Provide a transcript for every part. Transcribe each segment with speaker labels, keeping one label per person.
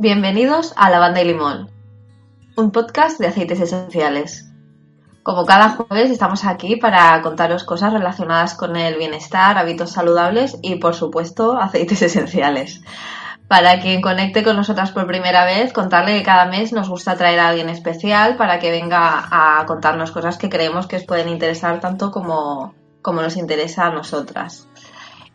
Speaker 1: Bienvenidos a Lavanda y Limón, un podcast de aceites esenciales. Como cada jueves estamos aquí para contaros cosas relacionadas con el bienestar, hábitos saludables y por supuesto aceites esenciales. Para quien conecte con nosotras por primera vez, contarle que cada mes nos gusta traer a alguien especial para que venga a contarnos cosas que creemos que os pueden interesar tanto como, como nos interesa a nosotras.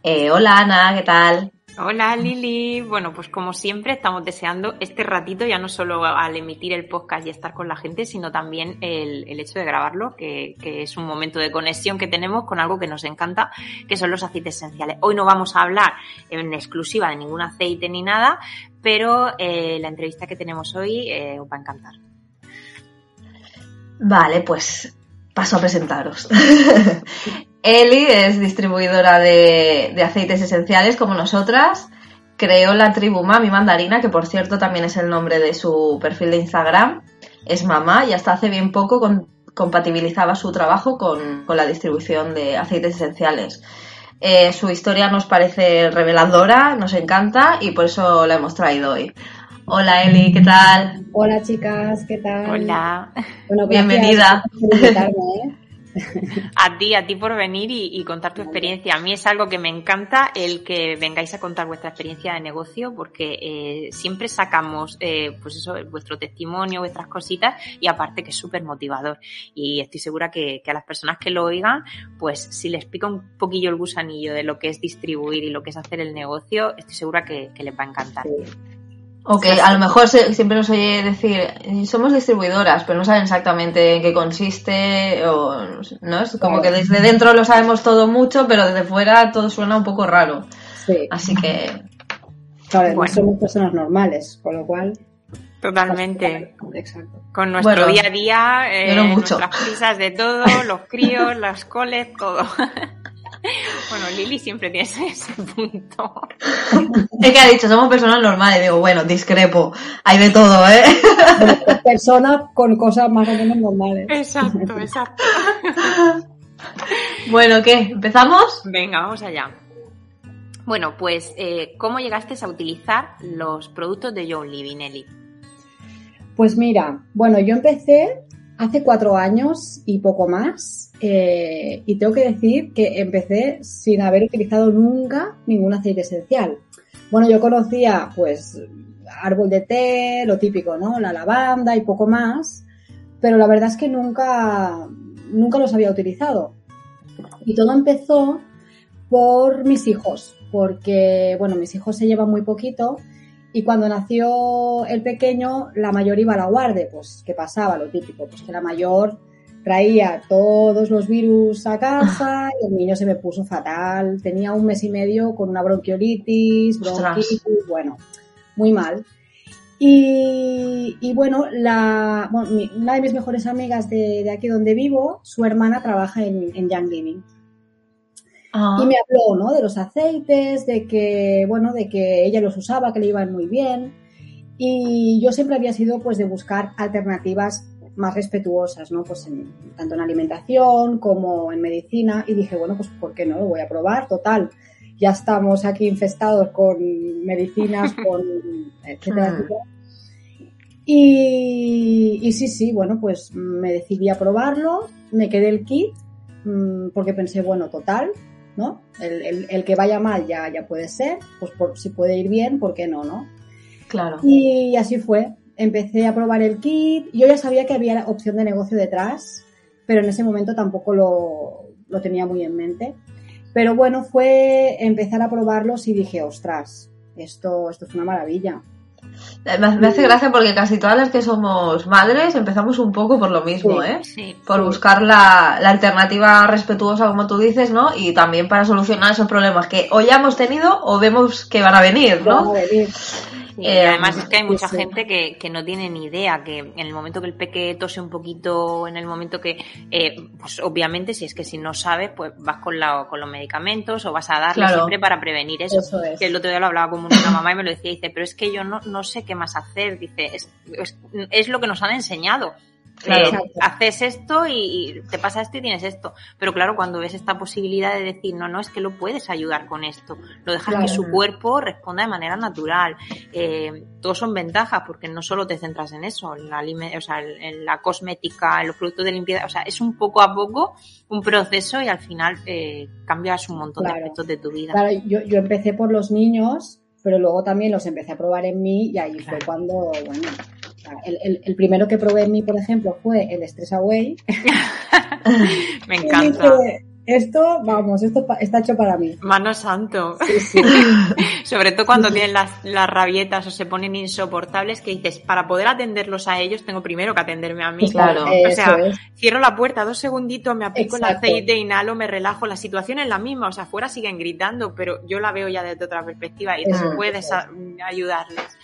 Speaker 1: Eh, hola Ana, ¿qué tal?
Speaker 2: Hola Lili, bueno pues como siempre estamos deseando este ratito ya no solo al emitir el podcast y estar con la gente, sino también el, hecho de grabarlo, que, es un momento de conexión que tenemos con algo que nos encanta, que son los aceites esenciales. Hoy no vamos a hablar en exclusiva de ningún aceite ni nada, pero eh, la entrevista que tenemos hoy eh, os va a encantar.
Speaker 1: Vale, pues paso a presentaros. Eli es distribuidora de, aceites esenciales como nosotras. Creó la tribu Mami Mandarina, que por cierto también es el nombre de su perfil de Instagram. Es mamá y hasta hace bien poco compatibilizaba su trabajo con, la distribución de aceites esenciales. Eh, su historia nos parece reveladora, nos encanta y por eso la hemos traído hoy. Hola Eli, ¿qué tal?
Speaker 3: Hola chicas, ¿qué tal?
Speaker 2: Hola.
Speaker 1: Bienvenida.
Speaker 2: ¿eh? A ti, a ti por venir y, contar tu experiencia. A mí es algo que me encanta el que vengáis a contar vuestra experiencia de negocio porque eh, siempre sacamos, eh, pues eso, vuestro testimonio, vuestras cositas y aparte que es súper motivador. Y estoy segura que, a las personas que lo oigan, pues si les pica un poquillo el gusanillo de lo que es distribuir y lo que es hacer el negocio, estoy segura que, les va a encantar.
Speaker 1: O que a lo mejor siempre nos oye decir, somos distribuidoras, pero no saben exactamente en qué consiste, o no es como que desde dentro lo sabemos todo mucho, pero desde fuera todo suena un poco raro. Sí. Así que.
Speaker 3: Claro, somos personas normales, con lo cual.
Speaker 2: Totalmente. Exacto. Con nuestro día a día, eh, nuestras prisas de todo, los críos, las coles, todo. Bueno, Lili siempre tiene ese punto.
Speaker 1: Es que ha dicho, somos personas normales. Digo, bueno, discrepo. Hay de todo, ¿eh?
Speaker 3: Personas con cosas más o menos normales.
Speaker 2: Exacto, exacto.
Speaker 1: Bueno, ¿qué? ¿Empezamos?
Speaker 2: Venga, vamos allá. Bueno, pues, eh, ¿cómo llegaste a utilizar los productos de John Livinelli?
Speaker 3: Pues mira, bueno, yo empecé hace cuatro años y poco más. Eh, y tengo que decir que empecé sin haber utilizado nunca ningún aceite esencial. Bueno, yo conocía pues árbol de té, lo típico, ¿no? La lavanda y poco más, pero la verdad es que nunca, nunca los había utilizado. Y todo empezó por mis hijos, porque, bueno, mis hijos se llevan muy poquito y cuando nació el pequeño, la mayor iba a la guardia. Pues, ¿qué pasaba? Lo típico, pues que la mayor traía todos los virus a casa y el niño se me puso fatal. Tenía un mes y medio con una bronquiolitis, bronquitis, bueno, muy mal. Y, bueno, la, una de mis mejores amigas de, aquí donde vivo, su hermana trabaja en, en Young Living. Ah. Y me habló, ¿no? De los aceites, de que, bueno, de que ella los usaba, que le iban muy bien. Y yo siempre había sido, pues, de buscar alternativas más respetuosas, ¿no? Pues tanto en alimentación como en medicina. Y dije, bueno, pues, ¿por qué no? Lo voy a probar, total. Ya estamos aquí infestados con medicinas, con etcétera, hmm. etcétera. Y, y sí, sí, bueno, pues me decidí a probarlo, me quedé el kit, mm, porque pensé, bueno, total, ¿no? El, que vaya mal ya, ya puede ser, pues por, si puede ir bien, ¿por qué no, no?
Speaker 1: Claro.
Speaker 3: Y así fue. Empecé a probar el kit. Yo ya sabía que había opción de negocio detrás, pero en ese momento tampoco lo, lo tenía muy en mente. Pero bueno, fue empezar a probarlos y dije, ostras, esto, esto es una maravilla.
Speaker 1: Me hace gracia porque casi todas las que somos madres empezamos un poco por lo mismo, ¿eh? por buscar la, la, alternativa respetuosa, como tú dices, ¿no? Y también para solucionar esos problemas que o ya hemos tenido o vemos que van a venir, ¿no?
Speaker 3: Van a venir.
Speaker 2: Eh, además es que hay mucha gente que, que, no tiene ni idea que en el momento que el peque tose un poquito, en el momento que, eh, pues obviamente si es que si no sabes, pues vas con, la, con los medicamentos o vas a darle siempre para prevenir eso. Que el otro día lo hablaba con una mamá y me lo decía, dice, pero es que yo no, no sé qué más hacer, dice, es, es, es lo que nos han enseñado. Haces esto y, te pasa esto y tienes esto. Pero claro, cuando ves esta posibilidad de decir, no, no, es que lo puedes ayudar con esto, lo dejas que su cuerpo responda de manera natural. Eh, todos son ventajas porque no solo te centras en eso, en la, o sea, en la cosmética, en los productos de limpieza, o sea, es un poco a poco un proceso y al final eh, cambias un montón de aspectos de tu vida.
Speaker 3: Claro, yo, yo empecé por los niños, pero luego también los empecé a probar en mí y ahí fue cuando, bueno, el, primero que probé en mí, por ejemplo, fue el Stress Away.
Speaker 2: Me encanta.
Speaker 3: esto, vamos, esto está hecho para mí.
Speaker 2: Mano santo. Sobre todo cuando tienen las, las, rabietas o se ponen insoportables que dices, para poder atenderlos a ellos tengo primero que atenderme a mí.
Speaker 1: Claro.
Speaker 2: O sea, cierro la puerta dos segunditos, me aplico el aceite, inhalo, me relajo. La situación es la misma, o sea, afuera siguen gritando, pero yo la veo ya desde otra perspectiva y tú puedes ayudarles.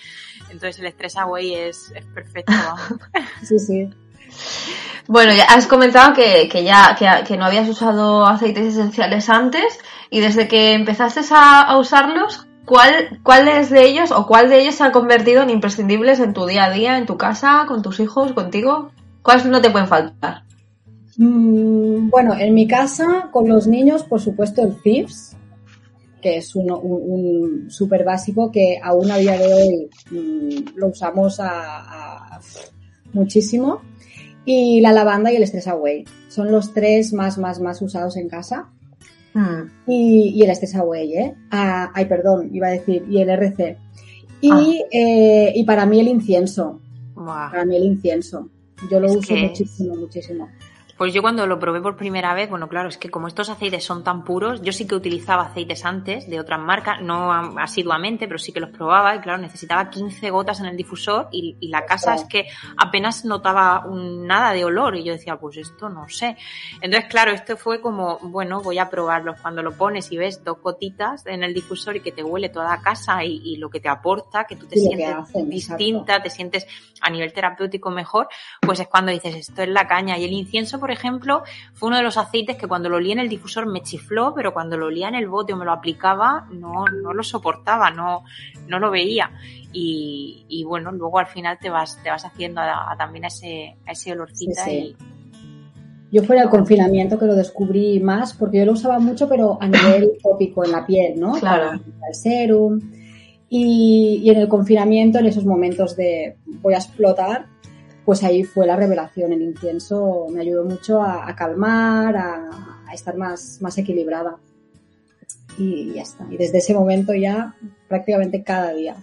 Speaker 2: Entonces el estrés away es, es perfecto.
Speaker 3: sí, sí.
Speaker 1: Bueno, ya has comentado que, que ya que, no habías usado aceites esenciales antes y desde que empezaste a, usarlos, ¿cuál, ¿cuáles de ellos o cuál de ellos se ha convertido en imprescindibles en tu día a día, en tu casa, con tus hijos, contigo? ¿Cuáles no te pueden faltar?
Speaker 3: Mm, bueno, en mi casa, con los niños, por supuesto, el Thieves, que es un, un, súper básico que aún a día de hoy mm, lo usamos a, muchísimo. Y la lavanda y el Stress Away. Son los tres más, más, más usados en casa. Hmm. Y, el Stress Away, ¿eh? Ah, ay, perdón, iba a decir, y el RC. Y, ah. eh, y para mí el incienso. Para mí el incienso. Yo lo uso muchísimo, muchísimo.
Speaker 2: Pues yo cuando lo probé por primera vez, bueno, claro, es que como estos aceites son tan puros, yo sí que utilizaba aceites antes de otras marcas, no asiduamente, pero sí que los probaba y claro, necesitaba 15 gotas en el difusor y, la casa es que apenas notaba nada de olor y yo decía, pues esto no sé. Entonces, claro, esto fue como, bueno, voy a probarlos. Cuando lo pones y ves dos gotitas en el difusor y que te huele toda la casa y, lo que te aporta, que tú te sientes distinta, te sientes a nivel terapéutico mejor, pues es cuando dices, esto es la caña y el incienso, por ejemplo, fue uno de los aceites que cuando lo olía en el difusor me chifló, pero cuando lo olía en el bote o me lo aplicaba, no, no lo soportaba, no, no lo veía. Y, bueno, luego al final te vas, te vas haciendo a, también a ese, a ese olorcita y,
Speaker 3: yo fue el confinamiento que lo descubrí más, porque yo lo usaba mucho, pero a nivel tópico en la piel, ¿no?
Speaker 1: Claro.
Speaker 3: El serum. Y, y, en el confinamiento, en esos momentos de voy a explotar, pues ahí fue la revelación. El incienso me ayudó mucho a, calmar, a, estar más, más equilibrada. Y ya está. Y desde ese momento ya prácticamente cada día.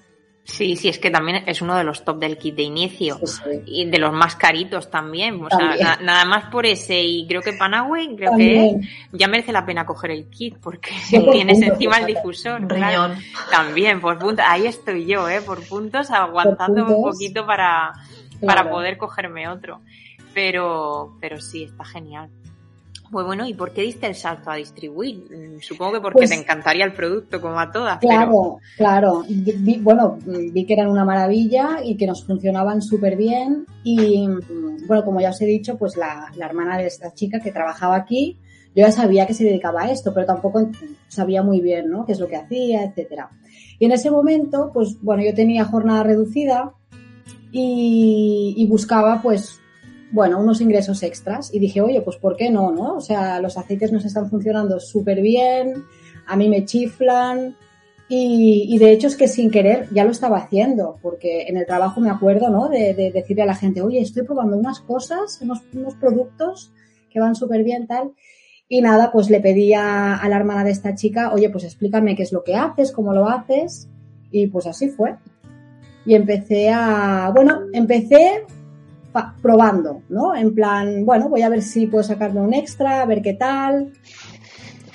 Speaker 2: Sí, sí, es que también es uno de los top del kit de inicio y de los más caritos también. O sea, nada más por ese y creo que Panaway, creo que ya merece la pena coger el kit porque tienes encima el difusor. También, por puntos. Ahí estoy yo, ¿eh? Por puntos, aguantando un poquito para, para poder cogerme otro. Pero, pero sí, está genial. Pues bueno, ¿y por qué diste el salto a distribuir? Mm, supongo que porque pues te encantaría el producto como a todas.
Speaker 3: Claro, claro. bueno, vi que eran una maravilla y que nos funcionaban súper bien. Y mm, bueno, como ya os he dicho, pues la, la, hermana de esta chica que trabajaba aquí, yo ya sabía que se dedicaba a esto, pero tampoco sabía muy bien, ¿no? Qué es lo que hacía, etcétera. Y en ese momento, pues bueno, yo tenía jornada reducida y, buscaba pues bueno, unos ingresos extras y dije, oye, pues ¿por qué no, no? O sea, los aceites nos están funcionando súper bien, a mí me chiflan y, de hecho es que sin querer ya lo estaba haciendo, porque en el trabajo me acuerdo, ¿no? De, decirle a la gente, oye, estoy probando unas cosas, unos, productos que van súper bien, tal. Y nada, pues le pedí a, a la hermana de esta chica, oye, pues explícame qué es lo que haces, cómo lo haces. Y pues así fue y empecé a, bueno, empecé probando, ¿no? En plan, bueno, voy a ver si puedo sacarme un extra, a ver qué tal.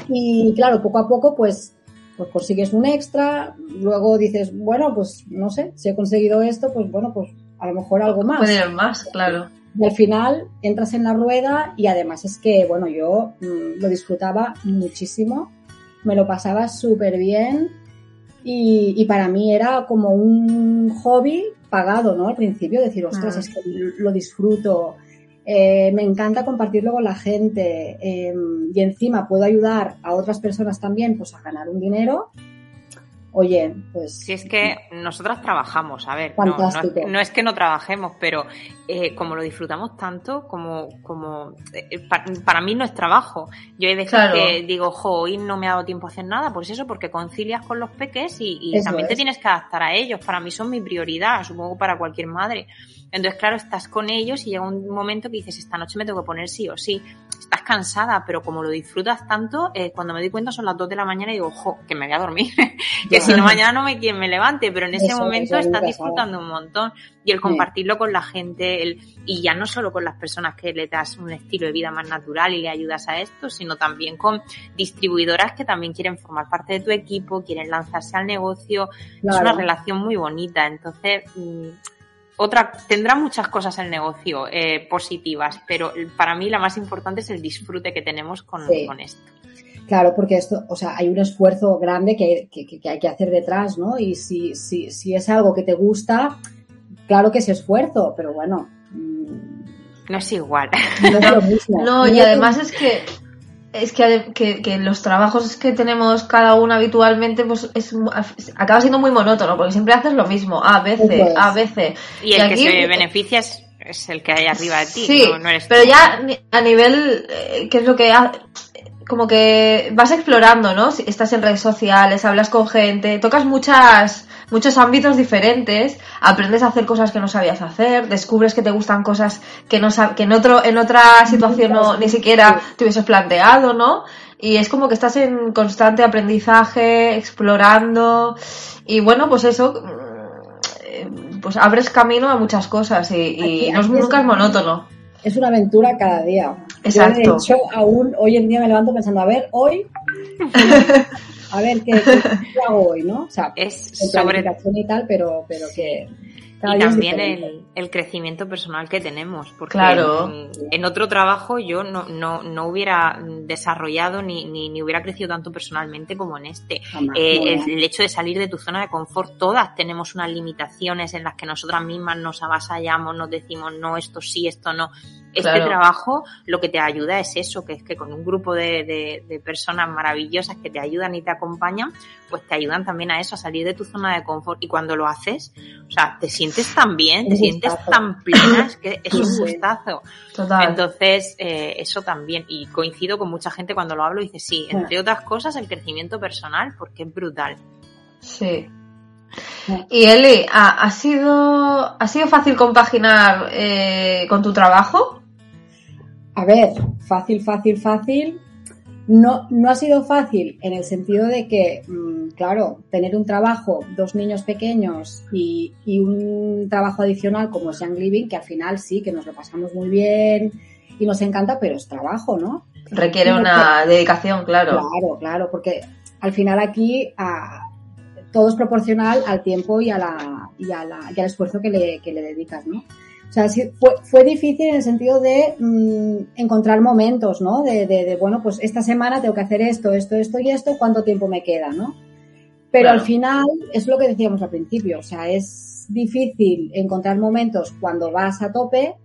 Speaker 3: Y claro, poco a poco, pues, pues consigues un extra, luego dices, bueno, pues no sé, si he conseguido esto, pues bueno, pues a lo mejor algo más.
Speaker 1: Puede más, claro.
Speaker 3: Y al final entras en la rueda y además es que, bueno, yo mm, lo disfrutaba muchísimo, me lo pasaba súper bien y, para mí era como un hobby pagado, ¿no? Al principio, decir, ostras, es que lo disfruto, eh, me encanta compartirlo con la gente em, y encima puedo ayudar a otras personas también pues a ganar un dinero, oye, pues...
Speaker 2: Si es que nosotras trabajamos, a ver, no, no, es que no trabajemos, pero eh, como lo disfrutamos tanto, como, como eh, para, mí no es trabajo. Yo hay veces que digo, jo, hoy no me ha dado tiempo a hacer nada, pues eso, porque concilias con los peques y, también te tienes que adaptar a ellos. Para mí son mi prioridad, supongo para cualquier madre. Entonces, claro, estás con ellos y llega un momento que dices, esta noche me tengo que poner sí o sí. Estás cansada, pero como lo disfrutas tanto, eh, cuando me doy cuenta son las 2 de la mañana y digo, ojo, que me voy a dormir. que si no, mañana no me quien me levante, pero en ese momento estás disfrutando un montón. Y el compartirlo con la gente, el, y ya no solo con las personas que le das un estilo de vida más natural y le ayudas a esto, sino también con distribuidoras que también quieren formar parte de tu equipo, quieren lanzarse al negocio. Es una relación muy bonita. Entonces, mm, otra, tendrá muchas cosas el negocio eh, positivas, pero para mí la más importante es el disfrute que tenemos con, esto.
Speaker 3: Claro, porque esto, o sea, hay un esfuerzo grande que, hay que hacer detrás, ¿no? Y si, si, si es algo que te gusta, claro que es esfuerzo, pero bueno.
Speaker 2: Mm, no es igual.
Speaker 1: No, es lo mismo. no y además es que es que, que, los trabajos que tenemos cada uno habitualmente pues es, acaba siendo muy monótono porque siempre haces lo mismo a veces a veces.
Speaker 2: Y el que se beneficia es, el que hay arriba de ti
Speaker 1: sí, no, eres pero ya a nivel eh, qué es lo que como que vas explorando no estás en redes sociales hablas con gente tocas muchas muchos ámbitos diferentes, aprendes a hacer cosas que no sabías hacer, descubres que te gustan cosas que no que en otro en otra situación no, ni siquiera te hubieses planteado, ¿no? Y es como que estás en constante aprendizaje, explorando y bueno, pues eso mm, pues abres camino a muchas cosas y, no, nunca es monótono.
Speaker 3: Es una aventura cada día.
Speaker 1: Exacto.
Speaker 3: de hecho, aún hoy en día me levanto pensando, a ver, hoy a ver qué, hago hoy, ¿no? O sea,
Speaker 2: es sobre
Speaker 3: y tal, pero, pero que
Speaker 2: y también el, el, crecimiento personal que tenemos, porque claro. en, otro trabajo yo no, no, no hubiera desarrollado ni, ni, ni, hubiera crecido tanto personalmente como en este. Eh, el, hecho de salir de tu zona de confort, todas tenemos unas limitaciones en las que nosotras mismas nos avasallamos, nos decimos no, esto sí, esto no. Este trabajo lo que te ayuda es eso, que es que con un grupo de, de, de personas maravillosas que te ayudan y te acompañan, pues te ayudan también a eso, a salir de tu zona de confort. Y cuando lo haces, o sea, te sientes tan bien, te sientes tan plena, es que es un gustazo. Total. Entonces, eh, eso también. Y coincido con mucha gente cuando lo hablo y dice, sí, entre otras cosas, el crecimiento personal, porque es brutal.
Speaker 1: Sí. Y Eli, ¿ha, sido, ¿ha sido fácil compaginar eh, con tu trabajo?
Speaker 3: A ver, fácil, fácil, fácil. No, no ha sido fácil en el sentido de que, mm, claro, tener un trabajo, dos niños pequeños y, un trabajo adicional como es Young Living, que al final sí, que nos lo pasamos muy bien y nos encanta, pero es trabajo, ¿no?
Speaker 1: Requiere una dedicación, claro.
Speaker 3: Claro, claro, porque al final aquí a, todo es proporcional al tiempo y, a la, y, a la, y al esfuerzo que le, que le dedicas, ¿no? O sea, fue, fue difícil en el sentido de mm, encontrar momentos, ¿no? De, de, bueno, pues esta semana tengo que hacer esto, esto, esto y esto, ¿cuánto tiempo me queda, no? Pero al final, es lo que decíamos al principio, o sea, es difícil encontrar momentos cuando vas a tope,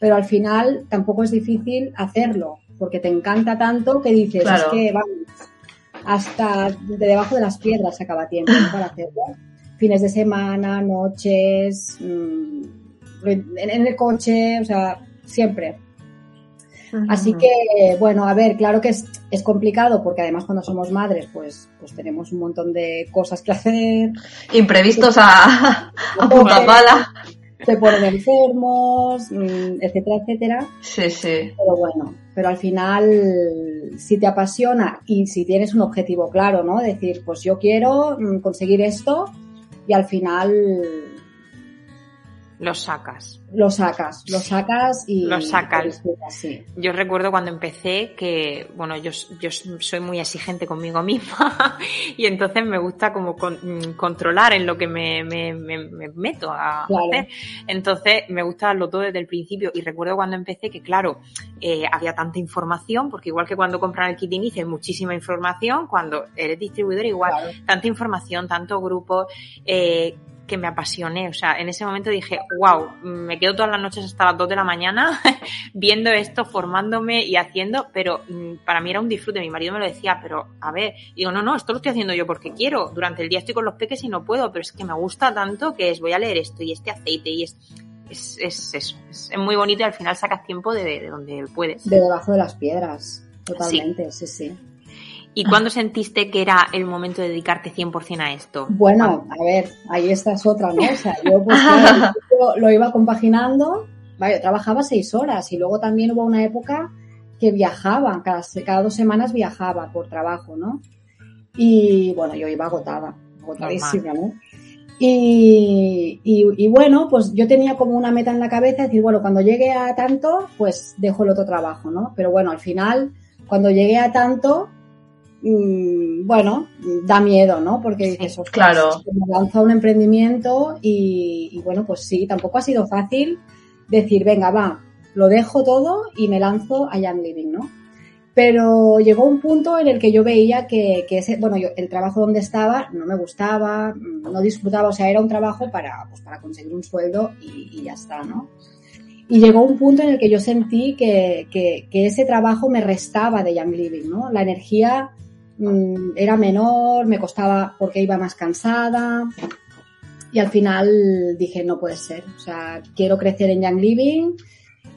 Speaker 3: pero al final tampoco es difícil hacerlo, porque te encanta tanto que dices, es que vamos, hasta de debajo de las piedras acaba tiempo para hacerlo. Fines de semana, noches, mmm, en, el coche, o sea, siempre. Así que, bueno, a ver, claro que es, es, complicado porque además cuando somos madres, pues, pues tenemos un montón de cosas que hacer.
Speaker 1: Imprevistos a, a punta pala.
Speaker 3: Se ponen enfermos, mm, etcétera, etcétera.
Speaker 1: Sí, sí.
Speaker 3: Pero bueno, pero al final, si te apasiona y si tienes un objetivo claro, ¿no? Decir, pues yo quiero mm, conseguir esto y al final
Speaker 2: los sacas.
Speaker 3: Los sacas, los sacas y
Speaker 2: los sacas. Yo recuerdo cuando empecé que, bueno, yo, yo soy muy exigente conmigo misma y entonces me gusta como mm, controlar en lo que me, me, me, meto a hacer. Entonces me gusta darlo todo desde el principio y recuerdo cuando empecé que, claro, eh, había tanta información, porque igual que cuando compran el kit inicio hay muchísima información, cuando eres distribuidor igual, tanta información, tanto grupo, eh, que me apasioné. O sea, en ese momento dije, wow, me quedo todas las noches hasta las 2 de la mañana viendo esto, formándome y haciendo, pero mm, para mí era un disfrute. Mi marido me lo decía, pero a ver, digo, no, no, esto lo estoy haciendo yo porque quiero. Durante el día estoy con los peques y no puedo, pero es que me gusta tanto que es, voy a leer esto y este aceite y es, es, es eso. Es, muy bonito y al final sacas tiempo de, donde puedes.
Speaker 3: De debajo de las piedras, totalmente, sí. sí.
Speaker 2: ¿Y cuándo sentiste que era el momento de dedicarte 100% a esto?
Speaker 3: Bueno, a ver, ahí esta es otra, ¿no? O sea, yo pues, lo iba compaginando, vaya, trabajaba seis horas y luego también hubo una época que viajaba, cada, cada dos semanas viajaba por trabajo, ¿no? Y bueno, yo iba agotada, agotadísima, ¿no? Y, y, bueno, pues yo tenía como una meta en la cabeza, decir, bueno, cuando llegue a tanto, pues dejo el otro trabajo, ¿no? Pero bueno, al final, cuando llegué a tanto, bueno, da miedo, ¿no? Porque dices,
Speaker 1: claro.
Speaker 3: me lanza un emprendimiento y, bueno, pues sí, tampoco ha sido fácil decir, venga, va, lo dejo todo y me lanzo a Young Living, ¿no? Pero llegó un punto en el que yo veía que, ese, bueno, yo, el trabajo donde estaba no me gustaba, no disfrutaba, o sea, era un trabajo para, pues, para conseguir un sueldo y, ya está, ¿no? Y llegó un punto en el que yo sentí que, que, que, ese trabajo me restaba de Young Living, ¿no? La energía Mm, era menor, me costaba porque iba más cansada. Y al final dije, no puede ser. O sea, quiero crecer en Young Living,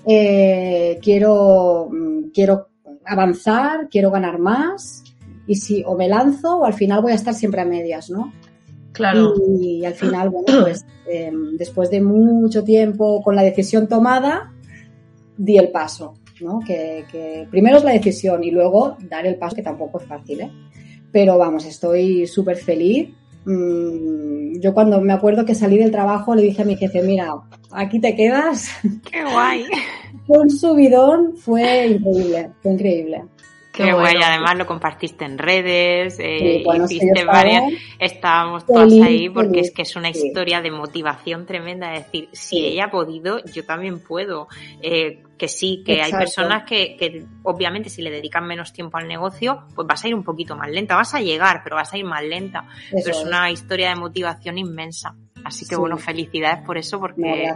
Speaker 3: eh, quiero, mm, quiero avanzar, quiero ganar más. Y si o me lanzo o al final voy a estar siempre a medias, ¿no?
Speaker 1: Claro.
Speaker 3: Y, al final, bueno, pues em, después de mucho tiempo con la decisión tomada, di el paso. Que, primero es la decisión y luego dar el paso, que tampoco es fácil, ¿eh? Pero vamos, estoy súper feliz. Mm, yo cuando me acuerdo que salí del trabajo le dije a mi jefe, mira, aquí te quedas.
Speaker 2: ¡Qué guay!
Speaker 3: un subidón, fue increíble, fue increíble.
Speaker 2: Qué, guay, además lo compartiste en redes, eh, hiciste varias, estábamos todas ahí porque es que es una historia de motivación tremenda, es decir, si ella ha podido, yo también puedo. Eh, que sí, que hay personas que, que, obviamente si le dedican menos tiempo al negocio, pues vas a ir un poquito más lenta, vas a llegar, pero vas a ir más lenta. pero es, una historia de motivación inmensa. Así que bueno, felicidades por eso porque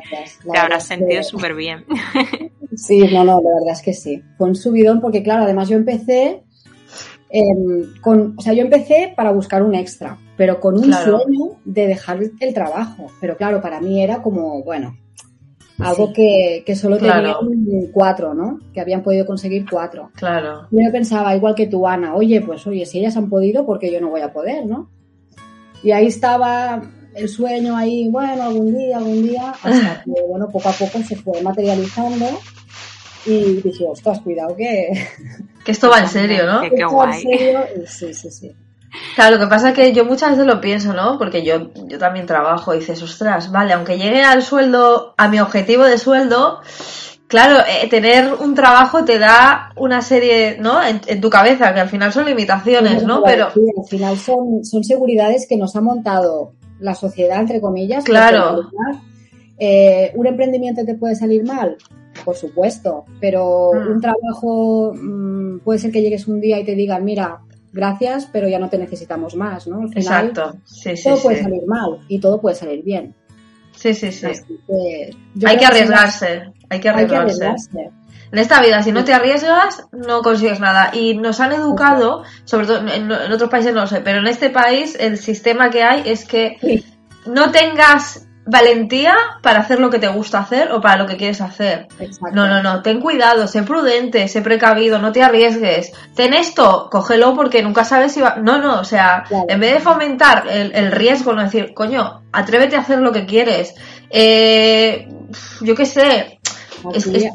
Speaker 2: te habrás sentido súper bien.
Speaker 3: Sí, no, no, la verdad es que sí. Fue un subidón porque claro, además yo empecé em, con, o sea, yo empecé para buscar un extra, pero con un sueño de dejar el trabajo. Pero claro, para mí era como, bueno, algo que, que, solo tenían cuatro, ¿no? Que habían podido conseguir cuatro.
Speaker 1: Claro.
Speaker 3: Yo pensaba, igual que tú, Ana, oye, pues oye, si ellas han podido, ¿por qué yo no voy a poder, no? Y ahí estaba el sueño ahí, bueno, algún día, algún día, hasta que, bueno, poco a poco se fue materializando y dije, ostras, cuidado que...
Speaker 1: Que esto va en serio, ¿no?
Speaker 2: Que, guay. En serio,
Speaker 3: sí, sí, sí.
Speaker 1: Claro, lo que pasa es que yo muchas veces lo pienso, ¿no? Porque yo, yo también trabajo y dices, ostras, vale, aunque llegue al sueldo, a mi objetivo de sueldo, claro, eh, tener un trabajo te da una serie, ¿no? En, tu cabeza, que al final son limitaciones, ¿no? Pero
Speaker 3: al final son, son seguridades que nos ha montado la sociedad, entre comillas.
Speaker 1: Claro.
Speaker 3: Eh, ¿Un emprendimiento te puede salir mal? Por supuesto, pero mm. un trabajo mm, puede ser que llegues un día y te digan, mira, gracias, pero ya no te necesitamos más, ¿no?
Speaker 1: Exacto. Sí,
Speaker 3: todo puede salir mal y todo puede salir bien.
Speaker 1: Sí, sí, sí. hay que arriesgarse, hay que arriesgarse. En esta vida, si no te arriesgas, no consigues nada. Y nos han educado, sobre todo en, otros países no lo sé, pero en este país el sistema que hay es que no tengas valentía para hacer lo que te gusta hacer o para lo que quieres hacer. No, no, no, ten cuidado, sé prudente, sé precavido, no te arriesgues. Ten esto, cógelo porque nunca sabes si va... No, no, o sea, en vez de fomentar el, riesgo, no decir, coño, atrévete a hacer lo que quieres. Eh, yo qué sé,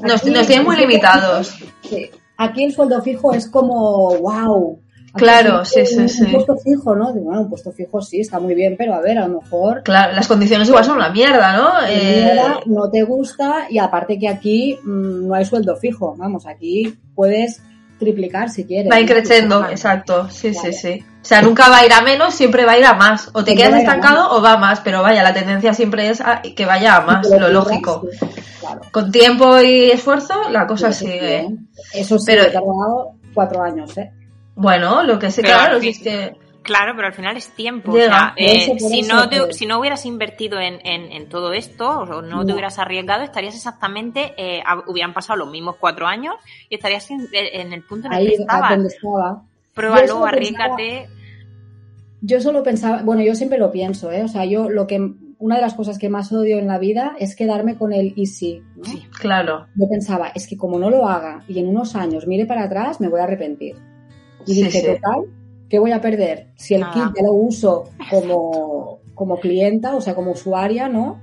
Speaker 1: nos, tienen muy limitados.
Speaker 3: Aquí el sueldo fijo es como, wow,
Speaker 1: Claro, sí, sí, sí.
Speaker 3: Un puesto fijo, ¿no? Bueno, un puesto fijo sí, está muy bien, pero a ver, a lo mejor...
Speaker 1: Claro, las condiciones igual son una mierda, ¿no?
Speaker 3: Eh... no te gusta y aparte que aquí mm, no hay sueldo fijo, vamos, aquí puedes triplicar si quieres.
Speaker 1: Va increciendo, exacto, sí, sí, sí. O sea, nunca va a ir a menos, siempre va a ir a más. O te quedas estancado o va a más, pero vaya, la tendencia siempre es que vaya a más, lo, lógico. Con tiempo y esfuerzo, la cosa sigue.
Speaker 3: Eso sí, pero... he tardado cuatro años, ¿eh?
Speaker 1: Bueno, lo que sé, claro, es que...
Speaker 2: Claro, pero al final es tiempo. o sea, eh, si, no pues. si no hubieras invertido en, en, todo esto o no, te hubieras arriesgado, estarías exactamente, eh, hubieran pasado los mismos cuatro años y estarías en, el punto en el que estabas.
Speaker 3: estaba.
Speaker 2: Pruébalo, arriesgate.
Speaker 3: Yo solo pensaba, bueno, yo siempre lo pienso, ¿eh? O sea, yo lo que, una de las cosas que más odio en la vida es quedarme con el easy, ¿no?
Speaker 1: Sí, claro.
Speaker 3: Yo pensaba, es que como no lo haga y en unos años mire para atrás, me voy a arrepentir. Y dije, total, ¿qué voy a perder? Si el kit ya lo uso como, como clienta, o sea, como usuaria, ¿no?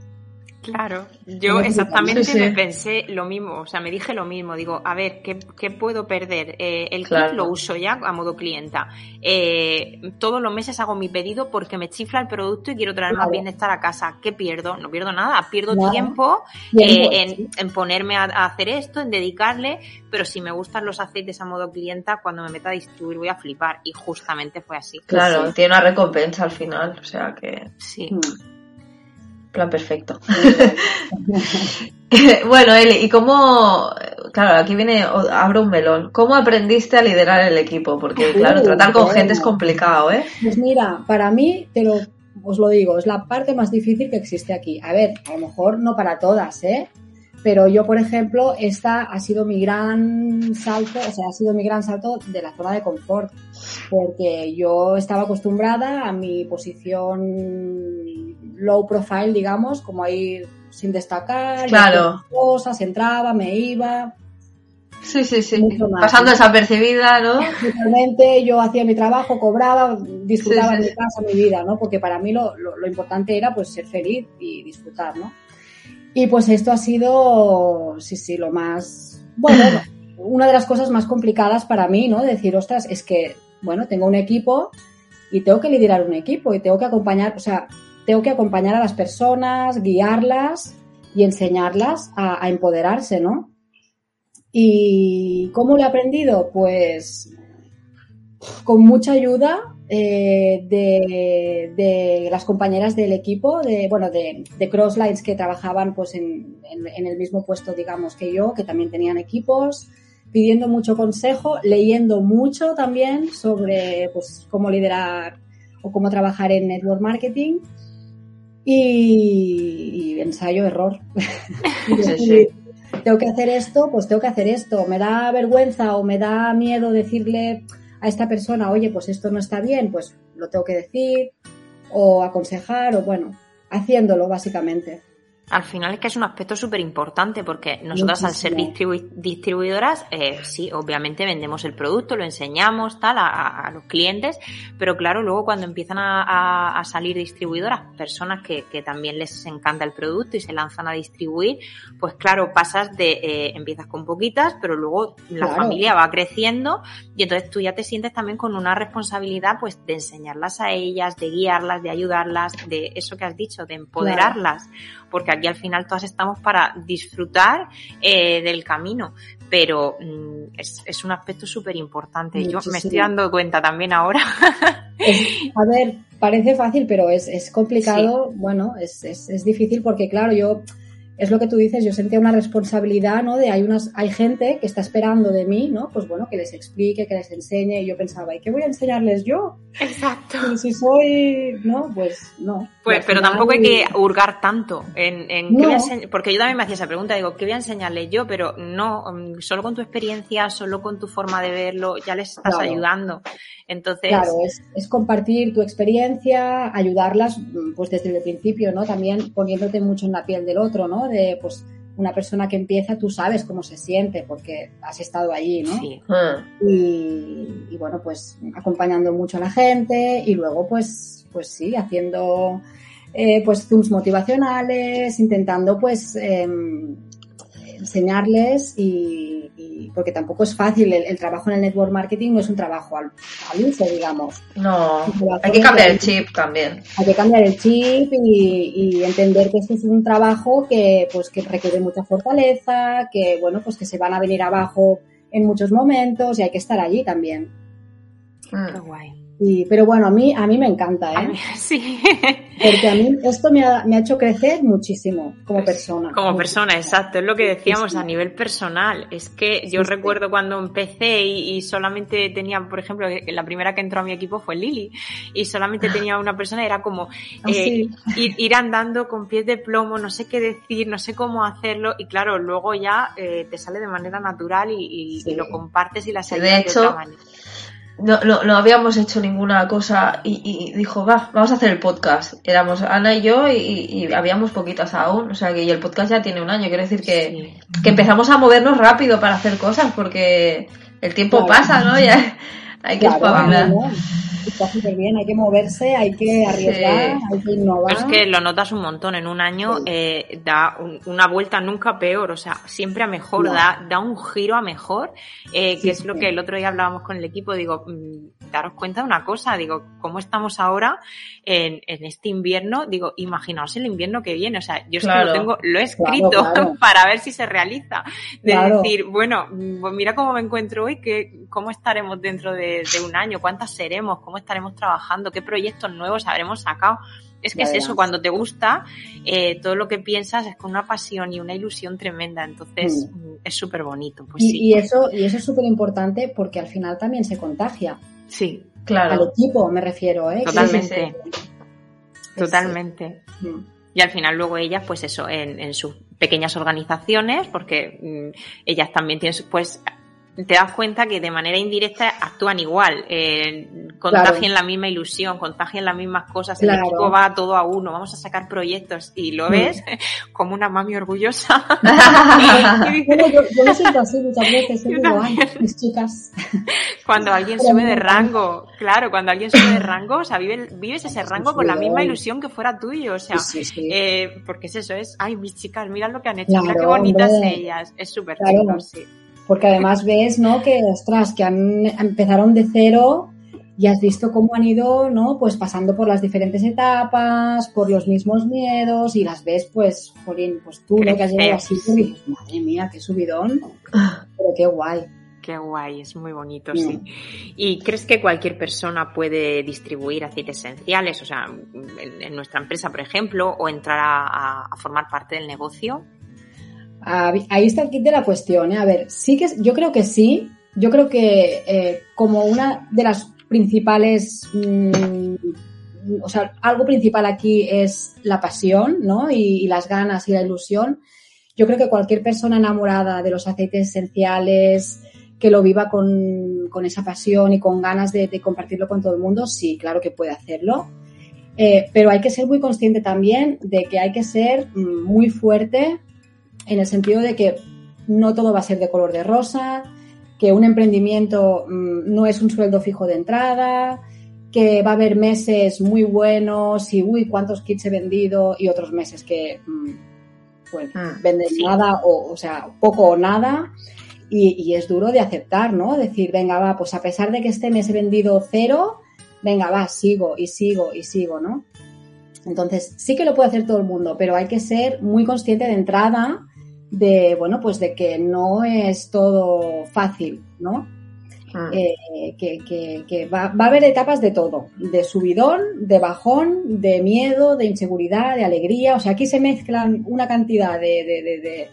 Speaker 2: Claro, yo exactamente me pensé lo mismo, o sea, me dije lo mismo, digo, a ver, ¿qué, puedo perder? Eh, el kit lo uso ya a modo clienta. Eh, todos los meses hago mi pedido porque me chifla el producto y quiero traer más bienestar a casa. ¿Qué pierdo? No pierdo nada, pierdo tiempo eh, en, ponerme a, hacer esto, en dedicarle, pero si me gustan los aceites a modo clienta, cuando me meta a distribuir voy a flipar y justamente fue así.
Speaker 1: Claro, tiene una recompensa al final, o sea que...
Speaker 2: Sí.
Speaker 1: Mm plan perfecto. bueno, Eli, ¿y cómo, claro, aquí viene, abro un melón, ¿cómo aprendiste a liderar el equipo? Porque, claro, tratar con gente es complicado, ¿eh?
Speaker 3: Pues mira, para mí, te lo, os lo digo, es la parte más difícil que existe aquí. A ver, a lo mejor no para todas, ¿eh? Pero yo, por ejemplo, esta ha sido mi gran salto, o sea, ha sido mi gran salto de la zona de confort, porque yo estaba acostumbrada a mi posición low profile, digamos, como ahí sin destacar,
Speaker 1: claro.
Speaker 3: cosas, entraba, me iba.
Speaker 1: Sí, sí, sí. Pasando desapercibida, ¿no?
Speaker 3: Realmente yo hacía mi trabajo, cobraba, disfrutaba en mi casa, mi vida, ¿no? Porque para mí lo, lo, lo importante era pues ser feliz y disfrutar, ¿no? Y pues esto ha sido, sí, sí, lo más, bueno, una de las cosas más complicadas para mí, ¿no? Decir, ostras, es que, bueno, tengo un equipo y tengo que liderar un equipo y tengo que acompañar, o sea, tengo que acompañar a las personas, guiarlas y enseñarlas a, a empoderarse, ¿no? ¿Y cómo lo he aprendido? Pues con mucha ayuda eh, de, las compañeras del equipo, de, bueno, de, Crosslines que trabajaban pues en, el mismo puesto, digamos, que yo, que también tenían equipos, pidiendo mucho consejo, leyendo mucho también sobre pues cómo liderar o cómo trabajar en network marketing y, ensayo error. tengo que hacer esto, pues tengo que hacer esto. Me da vergüenza o me da miedo decirle a esta persona, oye, pues esto no está bien, pues lo tengo que decir o aconsejar o bueno, haciéndolo básicamente
Speaker 2: al final es que es un aspecto súper importante porque nosotras al ser distribuidoras, eh, sí, obviamente vendemos el producto, lo enseñamos tal a, los clientes, pero claro, luego cuando empiezan a, salir distribuidoras, personas que, también les encanta el producto y se lanzan a distribuir, pues claro, pasas de, eh, empiezas con poquitas, pero luego la familia va creciendo y entonces tú ya te sientes también con una responsabilidad pues de enseñarlas a ellas, de guiarlas, de ayudarlas, de eso que has dicho, de empoderarlas porque aquí al final todas estamos para disfrutar eh, del camino, pero mm, es, un aspecto súper importante. Yo me estoy dando cuenta también ahora.
Speaker 3: a ver, parece fácil, pero es, es complicado, bueno, es, es, es difícil porque claro, yo es lo que tú dices, yo sentía una responsabilidad, ¿no? De hay unas, hay gente que está esperando de mí, ¿no? Pues bueno, que les explique, que les enseñe, y yo pensaba, ¿y qué voy a enseñarles yo?
Speaker 2: Exacto.
Speaker 3: Y si soy, no, pues no.
Speaker 2: Pues, pero tampoco hay que hurgar tanto en, en ¿qué voy a porque yo también me hacía esa pregunta, digo, ¿qué voy a enseñarles yo? Pero no, mm, solo con tu experiencia, solo con tu forma de verlo, ya les estás ayudando. Entonces.
Speaker 3: Claro, es, es, compartir tu experiencia, ayudarlas, mm, pues desde el principio, ¿no? También poniéndote mucho en la piel del otro, ¿no? De, pues, una persona que empieza, tú sabes cómo se siente porque has estado allí, ¿no?
Speaker 2: Sí.
Speaker 3: Ah. Y, bueno, pues acompañando mucho a la gente y luego, pues, pues sí, haciendo eh, pues zooms motivacionales, intentando pues em, enseñarles y, porque tampoco es fácil el, trabajo en el network marketing no es un trabajo al, uso digamos.
Speaker 1: No hay que cambiar el chip también.
Speaker 3: hay que cambiar el chip y, entender que esto es un trabajo que pues que requiere mucha fortaleza que bueno pues que se van a venir abajo en muchos momentos y hay que estar allí también.
Speaker 2: Mm. Qué guay
Speaker 3: Y, pero bueno, a mí, a mí me encanta, ¿eh?
Speaker 2: sí.
Speaker 3: Porque a mí esto me ha, me ha hecho crecer muchísimo como persona.
Speaker 2: Como persona, exacto. Es lo que decíamos a nivel personal. Es que yo recuerdo cuando empecé y, solamente tenía, por ejemplo, la primera que entró a mi equipo fue Lili y solamente tenía una persona, era como ah, eh, ir, andando con pies de plomo, no sé qué decir, no sé cómo hacerlo y claro, luego ya eh, te sale de manera natural y, lo compartes y la
Speaker 1: ayudas de, hecho, de otra manera no, no, no, habíamos hecho ninguna cosa y, dijo, va, vamos a hacer el podcast. Éramos Ana y yo y, habíamos poquitas aún, o sea que y el podcast ya tiene un año, quiero decir que, que empezamos a movernos rápido para hacer cosas porque el tiempo pasa, ¿no? Ya hay que
Speaker 3: claro, está súper bien, hay que moverse, hay que arriesgar, hay que innovar.
Speaker 2: Es que lo notas un montón, en un año eh, da una vuelta nunca peor, o sea, siempre a mejor, da, da un giro a mejor, eh, que es lo que el otro día hablábamos con el equipo, digo, mm, daros cuenta de una cosa, digo, ¿cómo estamos ahora en, en este invierno? Digo, imaginaos el invierno que viene, o sea, yo es que lo tengo, lo he escrito para ver si se realiza, de decir, bueno, pues mira cómo me encuentro hoy, que, cómo estaremos dentro de, de un año, cuántas seremos, cómo estaremos trabajando, qué proyectos nuevos habremos sacado. Es que es eso, cuando te gusta, eh, todo lo que piensas es con una pasión y una ilusión tremenda, entonces mm. es súper bonito. Pues
Speaker 3: y, eso, y eso es súper importante porque al final también se contagia.
Speaker 2: Sí,
Speaker 3: claro. Al equipo me refiero, ¿eh?
Speaker 2: Totalmente. Totalmente. Mm. Y al final luego ellas, pues eso, en, en sus pequeñas organizaciones, porque mm, ellas también tienen, pues te das cuenta que de manera indirecta actúan igual, eh, contagian la misma ilusión, contagian las mismas cosas, el equipo va todo a uno, vamos a sacar proyectos y lo mm. ves como una mami orgullosa.
Speaker 3: yo, me siento así muchas veces, mis chicas.
Speaker 2: Cuando alguien sube de rango, claro, cuando alguien sube de rango, o sea, vives ese rango con la misma ilusión que fuera tuyo, o sea, eh, porque es eso, es, ay, mis chicas, mira lo que han hecho, mira qué bonitas ellas, es súper chulo, sí.
Speaker 3: Porque además ves, ¿no? Que, ostras, que han, empezaron de cero y has visto cómo han ido, ¿no? Pues pasando por las diferentes etapas, por los mismos miedos y las ves, pues, Jolín, pues tú lo que has llegado así, y dices, madre mía, qué subidón, pero qué guay.
Speaker 2: Qué guay, es muy bonito, sí. ¿Y crees que cualquier persona puede distribuir aceites esenciales, o sea, en, nuestra empresa, por ejemplo, o entrar a formar parte del negocio?
Speaker 3: ahí está el kit de la cuestión. ¿eh? A ver, sí que yo creo que sí. Yo creo que eh, como una de las principales, mm, o sea, algo principal aquí es la pasión, ¿no? Y, las ganas y la ilusión. Yo creo que cualquier persona enamorada de los aceites esenciales, que lo viva con, esa pasión y con ganas de, compartirlo con todo el mundo, sí, claro que puede hacerlo. Eh, pero hay que ser muy consciente también de que hay que ser mm, muy fuerte en el sentido de que no todo va a ser de color de rosa, que un emprendimiento mm, no es un sueldo fijo de entrada, que va a haber meses muy buenos y uy, cuántos kits he vendido y otros meses que mm, pues ah, venden nada o, o sea, poco o nada. Y, y, es duro de aceptar, ¿no? Decir, venga, va, pues a pesar de que este mes he vendido cero, venga, va, sigo y sigo y sigo, ¿no? Entonces, sí que lo puede hacer todo el mundo, pero hay que ser muy consciente de entrada de, bueno, pues de que no es todo fácil, ¿no? Ah. Eh, que, va, a haber etapas de todo, de subidón, de bajón, de miedo, de inseguridad, de alegría. O sea, aquí se mezclan una cantidad de,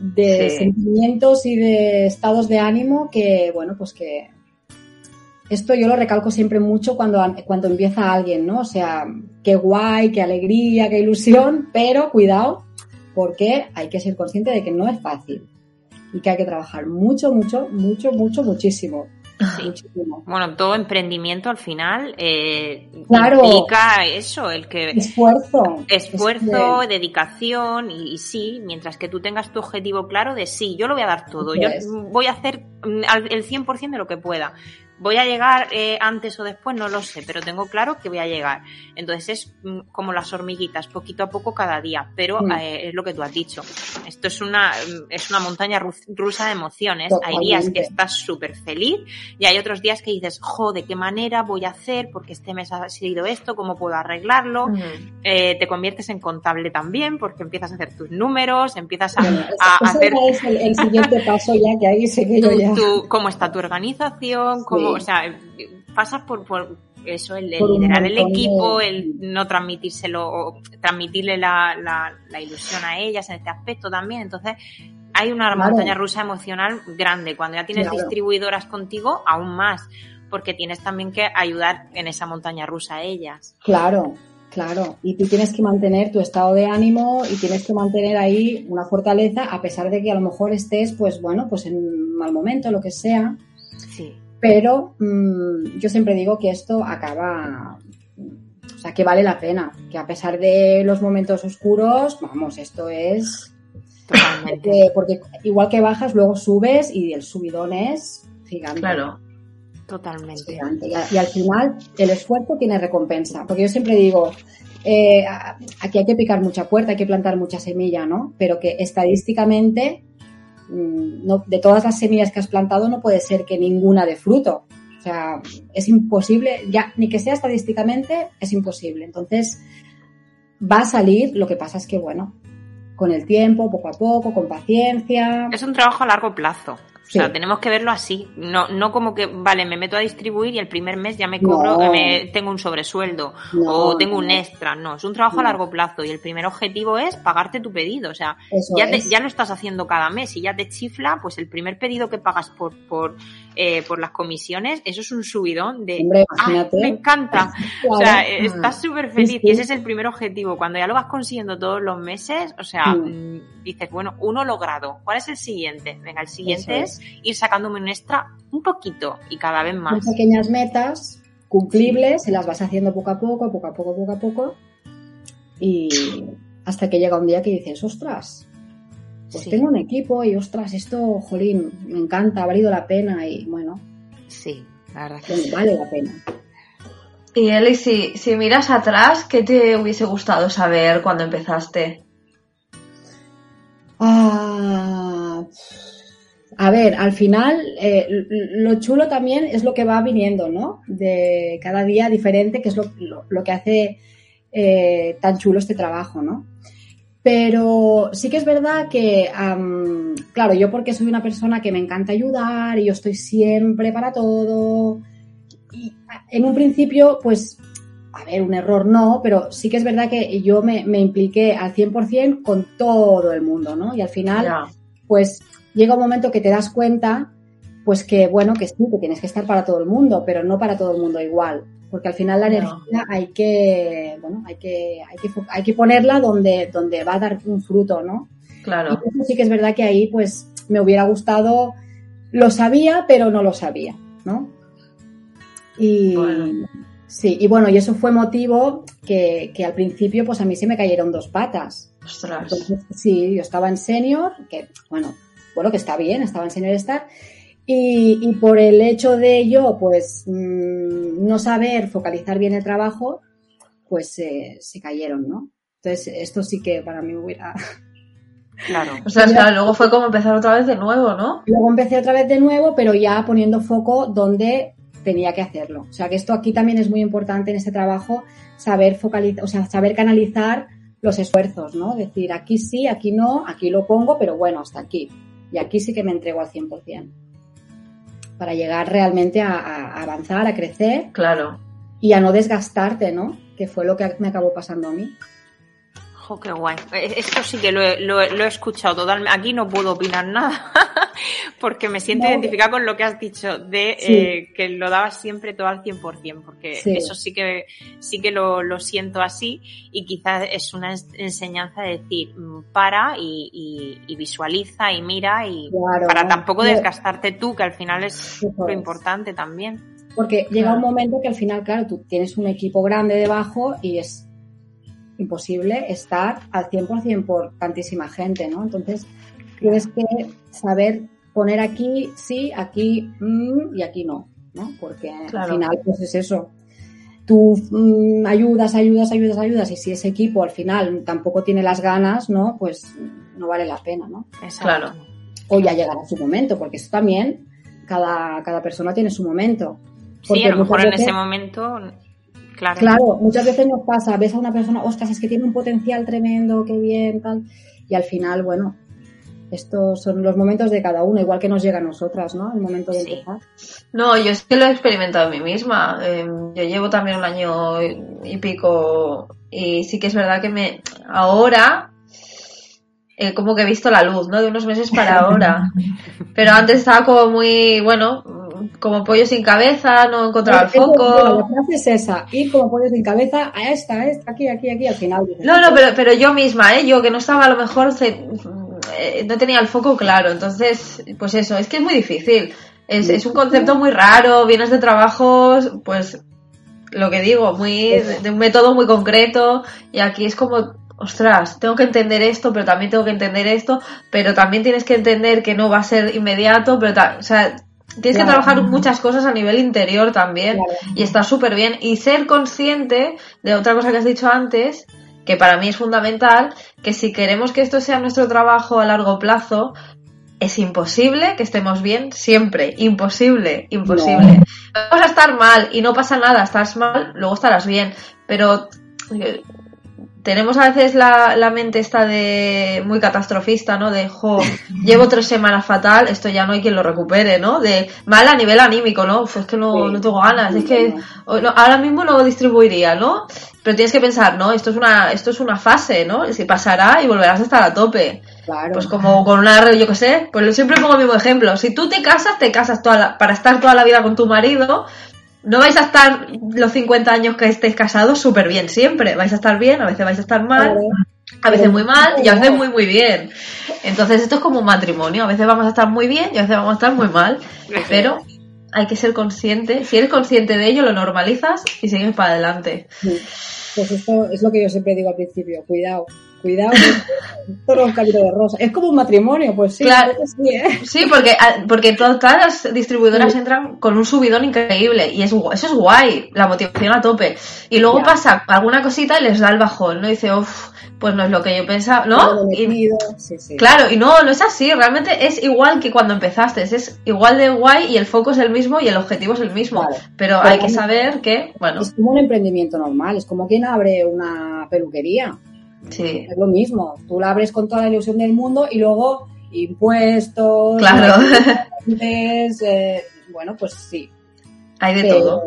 Speaker 3: de, sentimientos y de estados de ánimo que, bueno, pues que esto yo lo recalco siempre mucho cuando, cuando empieza alguien, ¿no? O sea, qué guay, qué alegría, qué ilusión, pero cuidado, porque hay que ser consciente de que no es fácil y que hay que trabajar mucho, mucho, mucho, mucho, muchísimo.
Speaker 2: Bueno, todo emprendimiento al final eh, implica eso, el que
Speaker 3: esfuerzo,
Speaker 2: esfuerzo, dedicación y, sí, mientras que tú tengas tu objetivo claro de sí, yo lo voy a dar todo, yo voy a hacer mm, el 100% de lo que pueda. ¿Voy a llegar eh, antes o después? No lo sé, pero tengo claro que voy a llegar. Entonces es mm, como las hormiguitas, poquito a poco cada día, pero mm. eh, es lo que tú has dicho. Esto es una, mm, es una montaña rusa de emociones. Hay días que estás súper feliz y hay otros días que dices, jo, ¿de qué manera voy a hacer? Porque este mes ha sido esto, ¿cómo puedo arreglarlo? Eh, te conviertes en contable también porque empiezas a hacer tus números, empiezas a, hacer...
Speaker 3: Es el, siguiente paso ya que ahí sé que yo ya...
Speaker 2: ¿Cómo está tu organización? ¿Cómo como, o sea, pasas por, por eso, el, liderar el equipo, el no transmitírselo, o transmitirle la, la, ilusión a ellas en este aspecto también. Entonces, hay una montaña rusa emocional grande. Cuando ya tienes distribuidoras contigo, aún más, porque tienes también que ayudar en esa montaña rusa a ellas.
Speaker 3: Claro, claro. Y tú tienes que mantener tu estado de ánimo y tienes que mantener ahí una fortaleza, a pesar de que a lo mejor estés, pues bueno, pues en un mal momento, lo que sea. Sí. Pero mm, yo siempre digo que esto acaba, o sea, que vale la pena, que a pesar de los momentos oscuros, vamos, esto es... Totalmente. Porque, igual que bajas, luego subes y el subidón es gigante.
Speaker 1: Claro.
Speaker 2: Totalmente.
Speaker 3: Y, al final el esfuerzo tiene recompensa. Porque yo siempre digo, eh, aquí hay que picar mucha puerta, hay que plantar mucha semilla, ¿no? Pero que estadísticamente no, de todas las semillas que has plantado no puede ser que ninguna de fruto. O sea, es imposible, ya ni que sea estadísticamente, es imposible. Entonces, va a salir, lo que pasa es que, bueno, con el tiempo, poco a poco, con paciencia.
Speaker 2: Es un trabajo a largo plazo. O sea, tenemos que verlo así, no, no como que, vale, me meto a distribuir y el primer mes ya me cobro, me, tengo un sobresueldo o tengo un extra. No, es un trabajo a largo plazo y el primer objetivo es pagarte tu pedido. O sea, ya, ya lo estás haciendo cada mes y ya te chifla, pues el primer pedido que pagas por, por, eh, por las comisiones, eso es un subidón de, ah, me encanta. O sea, estás súper feliz y ese es el primer objetivo. Cuando ya lo vas consiguiendo todos los meses, o sea, mm, dices, bueno, uno logrado. ¿Cuál es el siguiente? Venga, el siguiente es ir sacándome un extra un poquito y cada vez más.
Speaker 3: Son pequeñas metas cumplibles, se las vas haciendo poco a poco, poco a poco, poco a poco. Y hasta que llega un día que dices, ostras, pues tengo un equipo y ostras, esto, jolín, me encanta, ha valido la pena y bueno.
Speaker 2: Sí, la verdad
Speaker 3: que vale la pena.
Speaker 1: Y Eli, si, si miras atrás, ¿qué te hubiese gustado saber cuando empezaste?
Speaker 3: Ah, a ver, al final, eh, lo chulo también es lo que va viniendo, ¿no? De cada día diferente, que es lo, que hace eh, tan chulo este trabajo, ¿no? Pero sí que es verdad que, claro, yo porque soy una persona que me encanta ayudar y yo estoy siempre para todo. Y en un principio, pues, a ver, un error no, pero sí que es verdad que yo me, impliqué al 100% con todo el mundo, ¿no? Y al final, pues, llega un momento que te das cuenta, pues que, bueno, que sí, que tienes que estar para todo el mundo, pero no para todo el mundo igual. Porque al final la energía hay que, bueno, hay que, hay que, hay que ponerla donde, donde va a dar un fruto, ¿no?
Speaker 1: Claro.
Speaker 3: Y sí que es verdad que ahí, pues, me hubiera gustado, lo sabía, pero no lo sabía, ¿no? Y, sí, y bueno, y eso fue motivo que, que al principio, pues a mí se me cayeron dos patas.
Speaker 1: Ostras.
Speaker 3: sí, yo estaba en senior, que, bueno, bueno, que está bien, estaba en Senior Star. Y, por el hecho de yo, pues, mm, no saber focalizar bien el trabajo, pues se cayeron, ¿no? Entonces, esto sí que para mí hubiera...
Speaker 1: Claro. O sea, luego fue como empezar otra vez de nuevo, ¿no?
Speaker 3: Luego empecé otra vez de nuevo, pero ya poniendo foco donde tenía que hacerlo. O sea, que esto aquí también es muy importante en este trabajo, saber focalizar, o sea, saber canalizar los esfuerzos, ¿no? Decir, aquí sí, aquí no, aquí lo pongo, pero bueno, hasta aquí. Y aquí sí que me entrego al 100%. Para llegar realmente a, avanzar, a crecer.
Speaker 1: Claro.
Speaker 3: Y a no desgastarte, ¿no? Que fue lo que me acabó pasando a mí.
Speaker 2: ¡Jo, qué guay! Eh, esto sí que lo he, escuchado totalmente. Aquí no puedo opinar nada porque me siento identificada con lo que has dicho de eh, que lo dabas siempre todo al 100%, porque eso sí que sí que lo, lo, siento así y quizás es una enseñanza de decir mm, para y, visualiza y mira y para tampoco desgastarte tú, que al final es lo importante también.
Speaker 3: Porque llega un momento que al final, claro, tú tienes un equipo grande debajo y es imposible estar al 100% por tantísima gente, ¿no? Entonces, tienes que saber poner aquí sí, aquí mm, y aquí no, ¿no? Porque al final, pues es eso. Tú mm, ayudas, ayudas, ayudas, ayudas y si ese equipo al final tampoco tiene las ganas, ¿no? Pues no vale la pena, ¿no?
Speaker 1: Claro.
Speaker 3: O ya llegará su momento, porque eso también, cada, cada persona tiene su momento.
Speaker 2: sí, a lo mejor en ese momento
Speaker 3: Claro. muchas veces nos pasa, ves a una persona, ostras, es que tiene un potencial tremendo, qué bien, tal, y al final, bueno, Estos son los momentos de cada uno, igual que nos llega a nosotras, ¿no? El momento de
Speaker 2: Sí.
Speaker 3: empezar.
Speaker 1: No, yo es que lo he experimentado en mí misma. Eh, yo llevo también un año y pico y sí que es verdad que me ahora eh, como que he visto la luz, ¿no? De unos meses para ahora. Pero antes estaba como muy, bueno, como pollo sin cabeza, no encontraba el
Speaker 3: bueno, la
Speaker 1: foco.
Speaker 3: frase es esa, ir como pollo sin cabeza, a esta, a esta, aquí, aquí, aquí, al final.
Speaker 1: No, no, pero, pero yo misma, ¿eh? Yo que no estaba a lo mejor, eh, no tenía el foco claro. Entonces, pues eso, es que es muy difícil. Es, es un concepto muy raro, vienes de trabajos, pues lo que digo, muy de, un método muy concreto y aquí es como, ostras, tengo que entender esto, pero también tengo que entender esto, pero también tienes que entender que no va a ser inmediato, pero, o sea, tienes que trabajar muchas cosas a nivel interior también
Speaker 3: Claro.
Speaker 1: y está súper bien y ser consciente de otra cosa que has dicho antes, que para mí es fundamental, que si queremos que esto sea nuestro trabajo a largo plazo, es imposible que estemos bien siempre. Imposible, imposible. Vamos a estar mal y no pasa nada, estás mal, luego estarás bien. Pero eh, tenemos a veces la, la mente esta de muy catastrofista, ¿no? De, jo, llevo tres semanas fatal, esto ya no hay quien lo recupere, ¿no? De mal a nivel anímico, ¿no? Uf, es que no,
Speaker 3: Sí.
Speaker 1: no tengo ganas, es que
Speaker 3: No.
Speaker 1: ahora mismo no distribuiría, ¿no? Pero tienes que pensar, no, esto es una, esto es una fase, ¿no? Si pasará y volverás a estar a tope.
Speaker 3: Claro.
Speaker 1: Pues como con una yo qué sé, pues siempre pongo el mismo ejemplo. Si tú te casas, te casas toda la- para estar toda la vida con tu marido. No vais a estar los 50 años que estéis casados súper bien siempre. Vais a estar bien, a veces vais a estar mal, a veces muy mal y a veces muy muy bien. Entonces esto es como un matrimonio. A veces vamos a estar muy bien y a veces vamos a estar muy mal. Pero hay que ser consciente. Si eres consciente de ello, lo normalizas y sigues para adelante.
Speaker 3: Sí. Pues esto es lo que yo siempre digo al principio, cuidado, cuidado, es un camino de rosa. Es como un matrimonio, pues sí,
Speaker 1: Claro.
Speaker 3: sí, ¿eh?
Speaker 1: Sí, porque, ah, porque to- todas las distribuidoras entran con un subidón increíble y es, eso es guay, la motivación a tope. Y luego
Speaker 3: Ya.
Speaker 1: pasa alguna cosita y les da el bajón, ¿no? Y dice, uff, pues no es lo que yo pensaba, ¿no? Y-
Speaker 3: sí, sí.
Speaker 1: claro, y no, no es así, realmente es igual que cuando empezaste, es igual de guay y el foco es el mismo y el objetivo es el mismo.
Speaker 3: Vale.
Speaker 1: Pero
Speaker 3: Pero
Speaker 1: hay que saber que, bueno,
Speaker 3: Es como un emprendimiento normal, es como quien abre una peluquería.
Speaker 1: Sí,
Speaker 3: Es lo mismo, tú la abres con toda la ilusión del mundo y luego impuestos,
Speaker 1: claro,
Speaker 3: eh, bueno, pues sí.
Speaker 1: hay de
Speaker 3: pero,
Speaker 1: todo.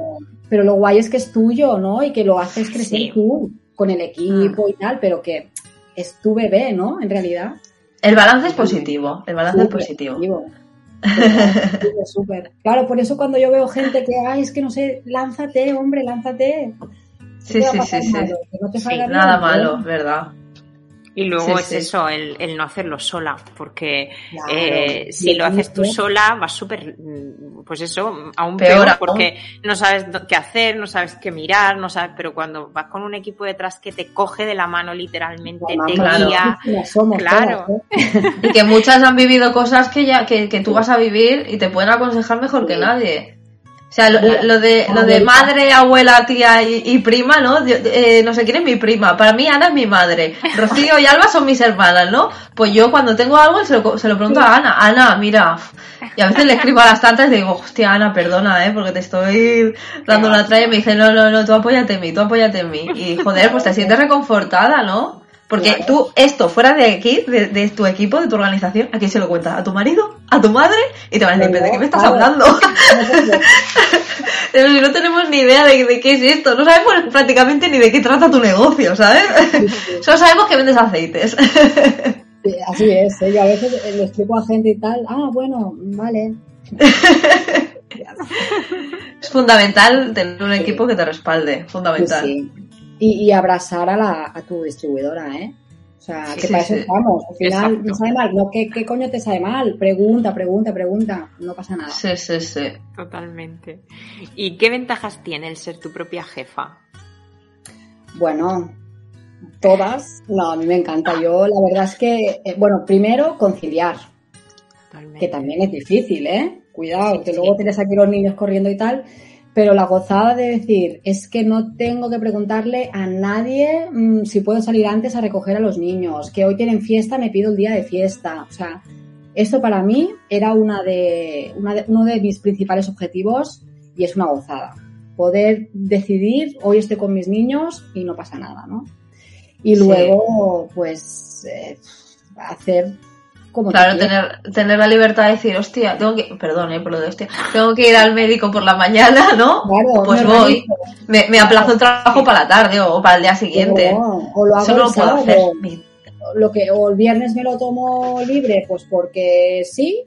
Speaker 3: pero lo guay es que es tuyo, ¿no? Y que lo haces crecer
Speaker 2: Sí.
Speaker 3: tú, con el
Speaker 1: Mm.
Speaker 3: equipo y tal, pero que es tu bebé, ¿no? En realidad.
Speaker 1: El balance es positivo, el balance es
Speaker 3: Súper
Speaker 1: positivo.
Speaker 3: positivo. Súper, súper. Claro, por eso cuando yo veo gente que, ay, es que no sé, lánzate, hombre, lánzate.
Speaker 1: Sí,
Speaker 3: ¿Qué te va a
Speaker 1: sí, sí, sí.
Speaker 3: malo? Que no te
Speaker 2: Sí,
Speaker 3: salga bien,
Speaker 1: Nada malo, ¿verdad?
Speaker 2: Y luego
Speaker 1: Sí,
Speaker 2: es
Speaker 1: sí.
Speaker 2: eso, el, el no hacerlo sola, porque
Speaker 3: Claro.
Speaker 2: eh, si lo haces tú sola vas súper, mm, pues eso, aún
Speaker 1: Peor
Speaker 2: peor,
Speaker 1: aún.
Speaker 2: porque no sabes qué hacer, no sabes qué mirar, no sabes, pero cuando vas con un equipo detrás que te coge de la mano literalmente, te
Speaker 1: Claro.
Speaker 2: guía,
Speaker 3: somos
Speaker 2: Claro.
Speaker 3: todas, ¿eh?
Speaker 1: Y que muchas han vivido cosas que ya que, que tú vas a vivir y te pueden aconsejar mejor que nadie. O sea, lo, de lo de madre, abuela, tía y, y prima, ¿no? Eh, no sé quién es mi prima. Para mí Ana es mi madre. Rocío y Alba son mis hermanas, ¿no? Pues yo cuando tengo algo se lo, se lo pregunto a Ana. Ana, mira. Y a veces le escribo a las tantas y digo, hostia, Ana, perdona, ¿eh? Porque te estoy dando una tralla y me dice, no, no, no, tú apóyate en mí, tú apóyate en mí. Y joder, pues te sientes reconfortada, ¿no? Porque
Speaker 3: Claro.
Speaker 1: tú, esto fuera de aquí, de, de tu equipo, de tu organización, ¿a quién se lo cuentas? ¿A tu marido? ¿A tu madre? Y te van a decir, ¿pero de qué me estás
Speaker 3: Claro.
Speaker 1: hablando? Pero si no tenemos ni idea de, de qué es esto, no sabemos prácticamente ni de qué trata tu negocio, ¿sabes? Solo sabemos que vendes aceites.
Speaker 3: Sí, así es, ¿eh? yo a veces eh, le explico a gente y tal, ah, bueno, vale.
Speaker 1: es fundamental tener un equipo que te respalde, fundamental.
Speaker 3: sí. Y, y abrazar a, la, a tu distribuidora, ¿eh? O sea,
Speaker 1: Sí,
Speaker 3: que
Speaker 1: sí,
Speaker 3: para eso
Speaker 1: sí.
Speaker 3: estamos. Al final,
Speaker 2: Exacto.
Speaker 3: no sabe mal. No, ¿qué, ¿qué coño te sabe mal? Pregunta, pregunta, pregunta. No pasa nada.
Speaker 1: Sí, sí, sí.
Speaker 2: totalmente. ¿Y qué ventajas tiene el ser tu propia jefa?
Speaker 3: Bueno, todas. No, a mí me encanta. Yo, la verdad es que, eh, bueno, primero, conciliar.
Speaker 2: Totalmente.
Speaker 3: que también es difícil, ¿eh? Cuidado,
Speaker 2: Sí,
Speaker 3: que
Speaker 2: sí.
Speaker 3: luego tienes aquí los niños corriendo y tal, pero la gozada de decir es que no tengo que preguntarle a nadie mm, si puedo salir antes a recoger a los niños, que hoy tienen fiesta, me pido el día de fiesta, o sea, esto para mí era una de, una de- uno de mis principales objetivos y es una gozada. Poder decidir, hoy estoy con mis niños y no pasa nada, ¿no? Y
Speaker 1: Sí.
Speaker 3: luego, pues, eh, hacer como
Speaker 1: Claro, tener, tener la libertad de decir, hostia, tengo que, perdón, eh, por lo de hostia, tengo que ir al médico por la mañana, ¿no?
Speaker 3: Claro,
Speaker 1: pues voy, me, me aplazo el trabajo para la tarde o, para el día siguiente.
Speaker 3: O, o lo hago
Speaker 1: Eso no lo puedo
Speaker 3: sábado.
Speaker 1: hacer.
Speaker 3: Lo que, o el viernes me lo tomo libre, pues porque sí,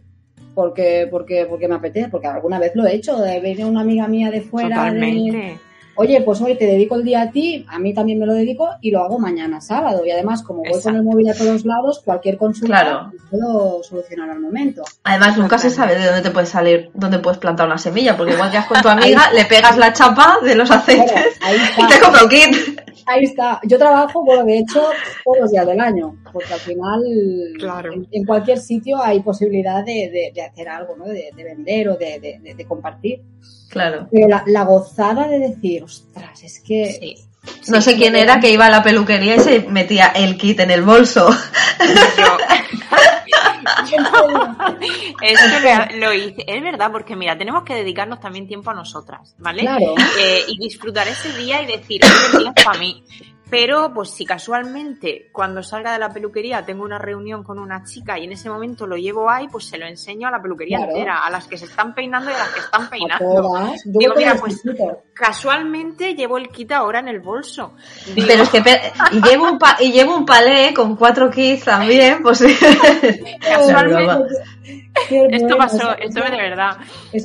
Speaker 3: porque, porque, porque me apetece, porque alguna vez lo he hecho. De viene una amiga mía de fuera. de-
Speaker 2: Totalmente.
Speaker 3: Oye, pues hoy te dedico el día a ti, a mí también me lo dedico y lo hago mañana sábado. Y además, como voy con el móvil a todos lados, cualquier consulta
Speaker 1: Claro.
Speaker 3: puedo solucionar al momento.
Speaker 1: Además, nunca se sabe de dónde te puedes salir, dónde puedes plantar una semilla, porque igual que has con tu amiga, le pegas la chapa de los aceites
Speaker 3: ahí
Speaker 1: y te
Speaker 3: está.
Speaker 1: compra un kit.
Speaker 3: Ahí está. Yo trabajo, bueno, de hecho, todos los días del año, porque al final
Speaker 2: Claro.
Speaker 3: en, en cualquier sitio hay posibilidad de, de- de hacer algo, ¿no? De, de vender o de, de- de- de compartir.
Speaker 1: Claro.
Speaker 3: Pero la, la gozada de decir, ostras, es que
Speaker 2: Sí.
Speaker 1: No sé quién era que iba a la peluquería y se metía el kit en el bolso.
Speaker 2: Esto lo, lo hice. Es verdad, porque mira, tenemos que dedicarnos también tiempo a nosotras, ¿vale?
Speaker 3: Claro.
Speaker 2: Eh, y disfrutar ese día y decir, este día es para mí. Pero, pues si casualmente cuando salga de la peluquería tengo una reunión con una chica y en ese momento lo llevo ahí, pues se lo enseño a la peluquería
Speaker 3: Claro.
Speaker 2: entera, a las que se están peinando y a las que están peinando. Digo, mira, pues casualmente llevo el kit ahora en el bolso. Digo,
Speaker 1: Pero es que y llevo un pa- y llevo un palé con cuatro kits también, pues
Speaker 2: casualmente esto pasó, esto es de verdad.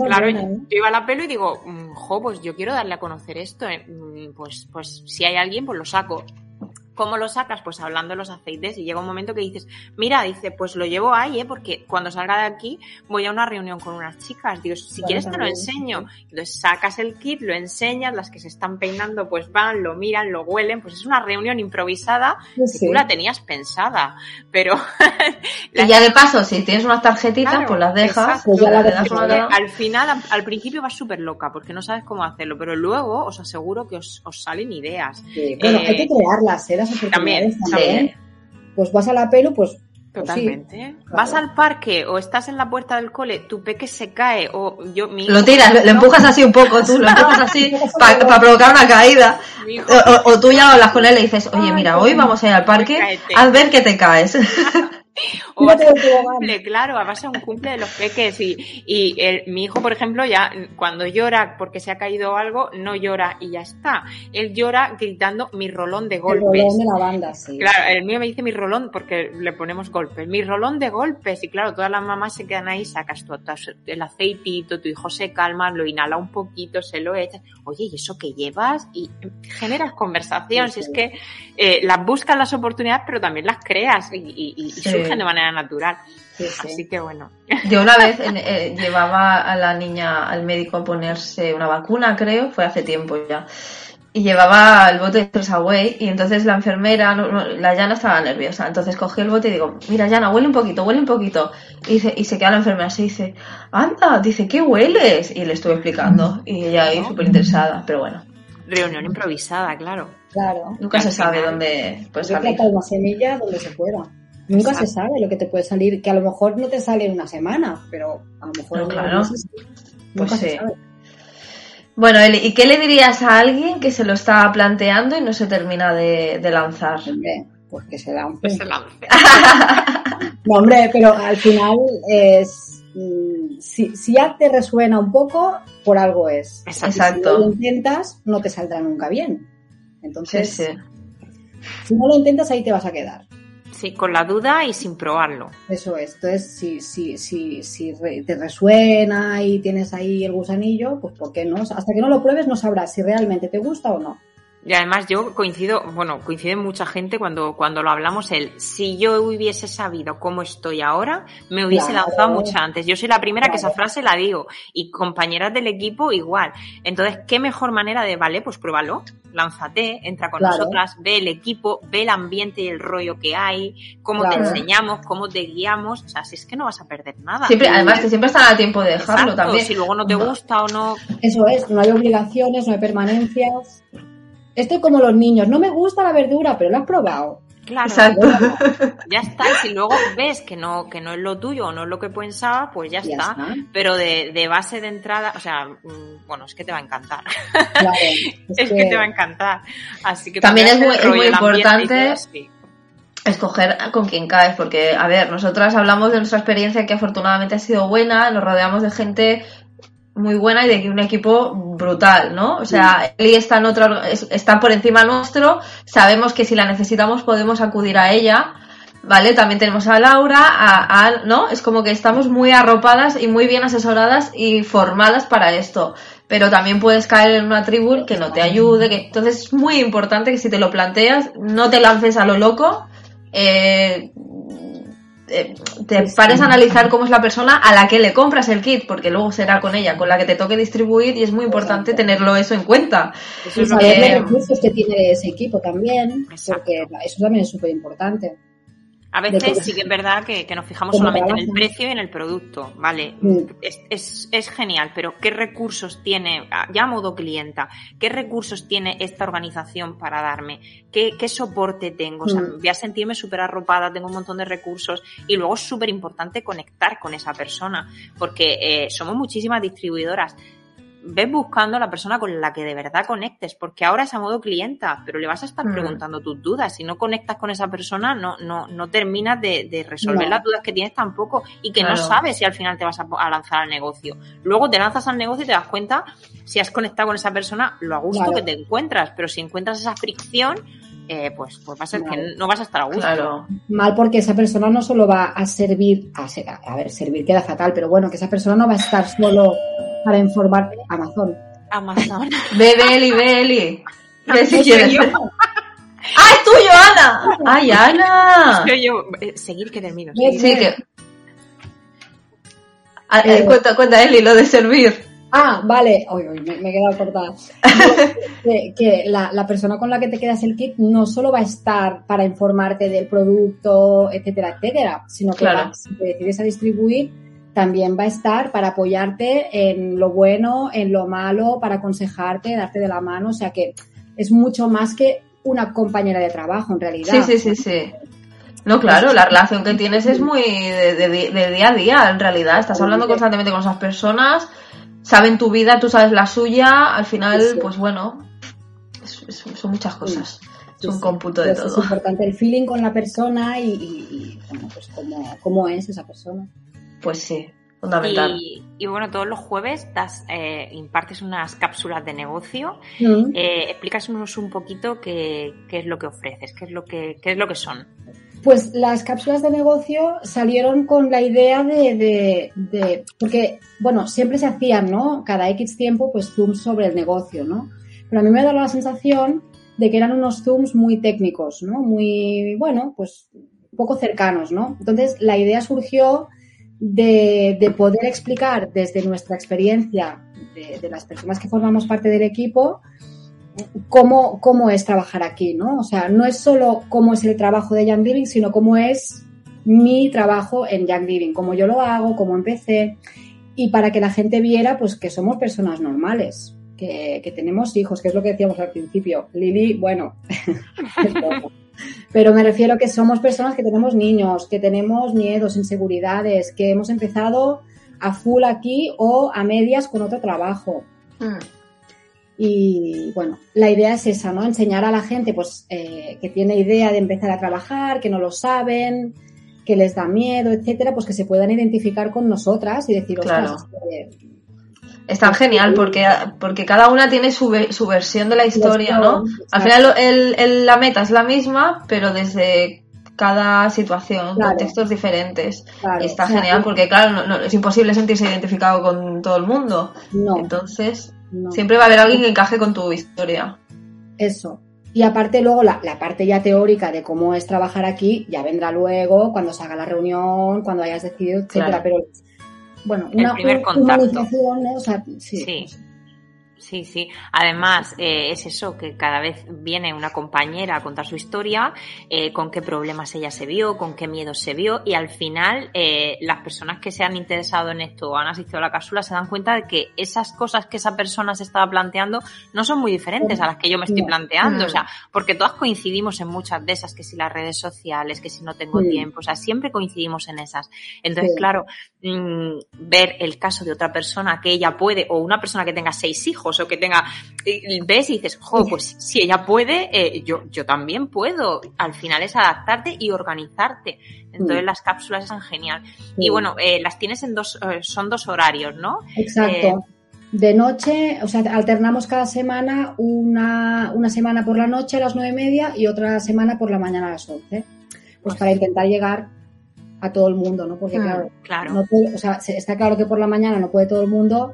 Speaker 2: Claro,
Speaker 3: buena, ¿eh?
Speaker 2: yo iba a la pelo y digo, mm, jo, pues yo quiero darle a conocer esto, eh, mm, pues, pues si hay alguien, pues lo saco. Paco. ¿Cómo lo sacas? Pues hablando de los aceites y llega un momento que dices, mira, dice, pues lo llevo ahí, ¿eh? porque cuando salga de aquí voy a una reunión con unas chicas. Digo, si quieres te lo enseño. Entonces sacas el kit, lo enseñas, las que se están peinando pues van, lo miran, lo huelen, pues es una reunión improvisada
Speaker 3: Sí,
Speaker 2: que tú la tenías pensada, pero...
Speaker 1: y ya de paso, si tienes unas tarjetitas,
Speaker 2: Claro,
Speaker 1: pues las dejas,
Speaker 2: exacto.
Speaker 3: Pues ya dejas
Speaker 1: una
Speaker 2: al final, al, al principio vas súper loca porque no sabes cómo hacerlo, pero luego os aseguro que os, os salen ideas.
Speaker 3: Sí. Bueno,
Speaker 2: Eh,
Speaker 3: hay que crearlas, ¿eh? Las oportunidades
Speaker 2: También,
Speaker 3: también. Pues vas a la pelu, pues, pues sí.
Speaker 2: Totalmente.
Speaker 3: claro.
Speaker 2: Vas al parque o estás en la puerta del cole, tu peque se cae o yo mi
Speaker 1: Lo tiras, lo empujas así un poco, tú lo empujas así para provocar una caída. O, tú ya hablas con él y le dices, oye, mira, hoy vamos a ir al parque, haz ver que te caes.
Speaker 2: o vas a un cumple, claro, vas a un cumple de los peques y, y el- mi hijo, por ejemplo, ya cuando llora porque se ha caído algo, no llora y ya está. Él llora gritando mi rolón de
Speaker 3: El
Speaker 2: golpes.
Speaker 3: rolón de la banda, sí.
Speaker 2: Claro, el mío me dice mi rolón porque le ponemos golpes. Mi rolón de golpes. Y claro, todas las mamás se quedan ahí, sacas tu, tu- el aceitito, tu hijo se calma, lo inhala un poquito, se lo echas. Oye, ¿y eso que llevas? Y generas conversación.
Speaker 3: Sí,
Speaker 2: Si es que eh, las buscas las oportunidades, pero también las creas y, y- y
Speaker 1: Sí.
Speaker 2: Surgen de manera natural.
Speaker 3: Sí, sí.
Speaker 2: Así que bueno.
Speaker 1: Yo una vez en- eh, llevaba a la niña al médico a ponerse una vacuna, creo, fue hace tiempo ya. Y llevaba el bote de Stress Away y entonces la enfermera, no- no, la Yana estaba nerviosa. Entonces cogí el bote y digo, mira Yana, huele un poquito, huele un poquito. Y, dice, y se queda la enfermera así y dice, anda, dice, ¿qué hueles? Y le estuve explicando y ella ahí súper interesada, pero bueno,
Speaker 2: Reunión improvisada, claro.
Speaker 3: Claro.
Speaker 1: nunca se sabe dónde puede
Speaker 3: Yo
Speaker 1: salir.
Speaker 3: una semilla donde se pueda. Nunca
Speaker 2: Exacto.
Speaker 3: se sabe lo que te puede salir, que a lo mejor no te sale en una semana, pero a lo mejor
Speaker 1: No, claro.
Speaker 3: meses. Nunca
Speaker 1: Pues
Speaker 3: se
Speaker 1: sí.
Speaker 3: sabe.
Speaker 1: Bueno, Eli, ¿y qué le dirías a alguien que se lo está planteando y no se termina de, de lanzar?
Speaker 3: Hombre, pues que se lance.
Speaker 2: Que se lance.
Speaker 3: No, hombre, pero al final es. mm, Si, si ya te resuena un poco, por algo es.
Speaker 2: Exacto.
Speaker 3: Y Si no lo intentas, no te saldrá nunca bien.
Speaker 1: Sí,
Speaker 3: Entonces,
Speaker 1: sí.
Speaker 3: si no lo intentas, ahí te vas a quedar.
Speaker 2: Sí, con la duda y sin probarlo.
Speaker 3: Eso es. Entonces, si, si, si, si te resuena y tienes ahí el gusanillo, pues ¿por qué no? Hasta que no lo pruebes no sabrás si realmente te gusta o no.
Speaker 2: Y además yo coincido, bueno, coincide mucha gente cuando, cuando lo hablamos, el si yo hubiese sabido cómo estoy ahora, me hubiese
Speaker 3: Claro.
Speaker 2: lanzado mucho antes. Yo soy la primera que esa frase la digo y compañeras del equipo igual. Entonces, ¿qué mejor manera de, vale, pues pruébalo, lánzate, entra con
Speaker 3: Claro.
Speaker 2: nosotras, ve el equipo, ve el ambiente y el rollo que hay, cómo te enseñamos, cómo te guiamos, o sea, si es que no vas a perder nada.
Speaker 1: Siempre, además que siempre están a tiempo de dejarlo
Speaker 2: Exacto,
Speaker 1: también.
Speaker 2: Si luego no te gusta o no,
Speaker 3: Eso es, no hay obligaciones, no hay permanencias. Estoy como los niños, no me gusta la verdura, pero lo has probado.
Speaker 2: claro.
Speaker 1: Exacto.
Speaker 2: Ya está, y si luego ves que no, que no es lo tuyo o no es lo que pensaba, pues ya,
Speaker 3: Ya
Speaker 2: está.
Speaker 3: está.
Speaker 2: Pero de, de base de entrada, o sea, mm, bueno, es que te va a encantar.
Speaker 3: Claro,
Speaker 2: Es que te va a encantar. Así que
Speaker 1: También es muy- es muy importante escoger con quién caes, porque, a ver, nosotras hablamos de nuestra experiencia que afortunadamente ha sido buena, nos rodeamos de gente muy buena y de un equipo brutal, ¿no? O sea, Eli está en otro, está por encima nuestro, sabemos que si la necesitamos podemos acudir a ella, ¿vale? También tenemos a Laura, a, a, ¿no? Es como que estamos muy arropadas y muy bien asesoradas y formadas para esto. Pero también puedes caer en una tribu que no te ayude, que entonces es muy importante que si te lo planteas, no te lances a lo loco, eh, eh, te pares a analizar cómo es la persona a la que le compras el kit, porque luego será con ella con la que te toque distribuir y es muy importante tenerlo eso en cuenta.
Speaker 3: Y saber
Speaker 2: que-
Speaker 3: los recursos que tiene ese equipo también,
Speaker 2: Exacto.
Speaker 3: porque eso también es súper importante.
Speaker 2: A veces sí que es verdad que, que nos fijamos solamente en el precio y en el producto, ¿vale?
Speaker 3: Mm.
Speaker 2: Es, es, es genial, pero ¿qué recursos tiene, ya a modo clienta, qué recursos tiene esta organización para darme? ¿Qué, qué soporte tengo? O sea,
Speaker 3: Mm.
Speaker 2: voy a sentirme súper arropada, tengo un montón de recursos y luego es súper importante conectar con esa persona, porque eh, somos muchísimas distribuidoras. Ves buscando a la persona con la que de verdad conectes, porque ahora es a modo clienta, pero le vas a estar
Speaker 1: Mm.
Speaker 2: preguntando tus dudas. Si no conectas con esa persona, no, no, no terminas de, de resolver
Speaker 3: No.
Speaker 2: las dudas que tienes tampoco y que no sabes si al final te vas a, a lanzar al negocio. Luego te lanzas al negocio y te das cuenta si has conectado con esa persona, lo a gusto
Speaker 3: Claro.
Speaker 2: que te encuentras, pero si encuentras esa fricción, eh, pues, pues va a ser
Speaker 3: Claro.
Speaker 2: que no vas a estar a gusto.
Speaker 1: Claro.
Speaker 3: Mal porque esa persona no solo va a servir, a, ser- a ver, servir queda fatal, pero bueno, que esa persona no va a estar solo para informar Amazon.
Speaker 2: Amazon.
Speaker 1: Ve, Beli, Beli. Ve si quieres. ¡Ah, es tuyo, Ana! ¡Ay, Ana!
Speaker 2: Yo, yo, eh, seguir que termino.
Speaker 1: Sí, que... Ah, eh,
Speaker 3: Eh.
Speaker 1: cuenta, cuenta, Eli, lo de servir.
Speaker 3: Ah, vale. Uy, uy, me, me he quedado cortada. que que la, la persona con la que te quedas el kit no solo va a estar para informarte del producto, etcétera, etcétera, sino que
Speaker 1: Claro.
Speaker 3: va- si te decides a distribuir, también va a estar para apoyarte en lo bueno, en lo malo, para aconsejarte, darte de la mano. O sea que es mucho más que una compañera de trabajo, en realidad.
Speaker 1: Sí, sí, sí, sí. No, claro, la relación que tienes es muy de, de- de día a día, en realidad. Estás hablando constantemente con esas personas, saben tu vida, tú sabes la suya, al final,
Speaker 3: Sí, sí.
Speaker 1: pues bueno, es- es- son muchas cosas.
Speaker 3: Sí,
Speaker 1: es un cómputo de todo.
Speaker 3: Es importante el feeling con la persona y, y- y, bueno, pues cómo, cómo es esa persona.
Speaker 1: Pues sí, fundamental.
Speaker 2: Y, y bueno, todos los jueves das, eh, impartes unas cápsulas de negocio.
Speaker 3: Mm.
Speaker 2: Eh, explícanos un poquito qué, qué es lo que ofreces, qué es lo que, qué es lo que son.
Speaker 3: Pues las cápsulas de negocio salieron con la idea de, de, de- porque, bueno, siempre se hacían, ¿no? Cada X tiempo, pues zooms sobre el negocio, ¿no? Pero a mí me ha dado la sensación de que eran unos zooms muy técnicos, ¿no? Muy, bueno, pues poco cercanos, ¿no? Entonces la idea surgió de, de poder explicar desde nuestra experiencia de, las personas que formamos parte del equipo cómo, cómo es trabajar aquí, ¿no? O sea, no es solo cómo es el trabajo de Young Living, sino cómo es mi trabajo en Young Living, cómo yo lo hago, cómo empecé, y para que la gente viera, pues, que somos personas normales, que, tenemos hijos, que es lo que decíamos al principio. Lili, bueno. pero me refiero que somos personas que tenemos niños, que tenemos miedos, inseguridades, que hemos empezado a full aquí o a medias con otro trabajo.
Speaker 1: Mm.
Speaker 3: Y bueno, la idea es esa, ¿no? Enseñar a la gente pues eh, que tiene idea de empezar a trabajar, que no lo saben, que les da miedo, etcétera, pues que se puedan identificar con nosotras y decir,
Speaker 1: Claro.
Speaker 3: ostras, que-
Speaker 1: Es tan genial porque, porque cada una tiene su, ve- su versión de la historia, ¿no? Al final el- el- la meta es la misma, pero desde cada situación,
Speaker 3: Claro.
Speaker 1: contextos diferentes.
Speaker 3: claro,
Speaker 1: y está genial porque, claro, no- no- es imposible sentirse identificado con todo el mundo.
Speaker 3: No,
Speaker 1: Entonces, siempre va a haber alguien que encaje con tu historia.
Speaker 3: Eso. Y aparte luego la, la parte ya teórica de cómo es trabajar aquí ya vendrá luego cuando se haga la reunión, cuando hayas decidido, etcétera.
Speaker 1: Claro.
Speaker 3: Pero bueno,
Speaker 2: El
Speaker 3: una
Speaker 2: primer contacto.
Speaker 3: ¿eh? o sea, sí.
Speaker 2: Sí. Sí, sí. Además, eh, es eso, que cada vez viene una compañera a contar su historia, eh, con qué problemas ella se vio, con qué miedos se vio, y al final eh, las personas que se han interesado en esto o han asistido a la cápsula se dan cuenta de que esas cosas que esa persona se estaba planteando no son muy diferentes a las que yo me estoy planteando. O sea, porque todas coincidimos en muchas de esas, que si las redes sociales, que si no tengo tiempo, o sea, siempre coincidimos en esas. Entonces,
Speaker 3: Sí.
Speaker 2: claro, mm, ver el caso de otra persona que ella puede, o una persona que tenga seis hijos, o que tenga, ves y dices, jo, pues si ella puede, eh, yo, yo también puedo. Al final es adaptarte y organizarte. Entonces las cápsulas son genial. Y bueno, eh, las tienes en dos, eh, son dos horarios, ¿no?
Speaker 3: Exacto. de noche, o sea, alternamos cada semana una, una semana por la noche a las nueve y media y otra semana por la mañana a las once. Pues para intentar llegar a todo el mundo, ¿no? Porque claro,
Speaker 2: claro.
Speaker 3: o sea, está claro que por la mañana no puede todo el mundo,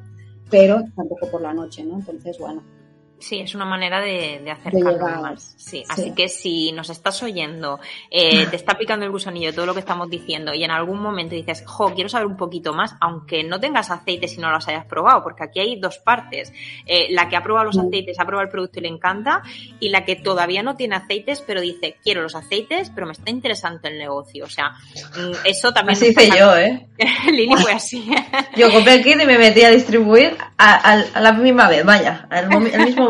Speaker 3: pero tampoco por la noche, ¿no? Entonces, bueno.
Speaker 2: Sí, es una manera de, de acercarnos más. Sí, así que si nos estás oyendo, eh, te está picando el gusanillo todo lo que estamos diciendo y en algún momento dices, jo, quiero saber un poquito más, aunque no tengas aceite si no los hayas probado, porque aquí hay dos partes. Eh, la que ha probado los aceites, ha probado el producto y le encanta, y la que todavía no tiene aceites, pero dice, quiero los aceites, pero me está interesante el negocio. O sea, mm, eso también...
Speaker 1: Así hice yo, ¿eh?
Speaker 2: Lili fue así.
Speaker 1: yo compré el kit y me metí a distribuir a, la misma vez, vaya, al mismo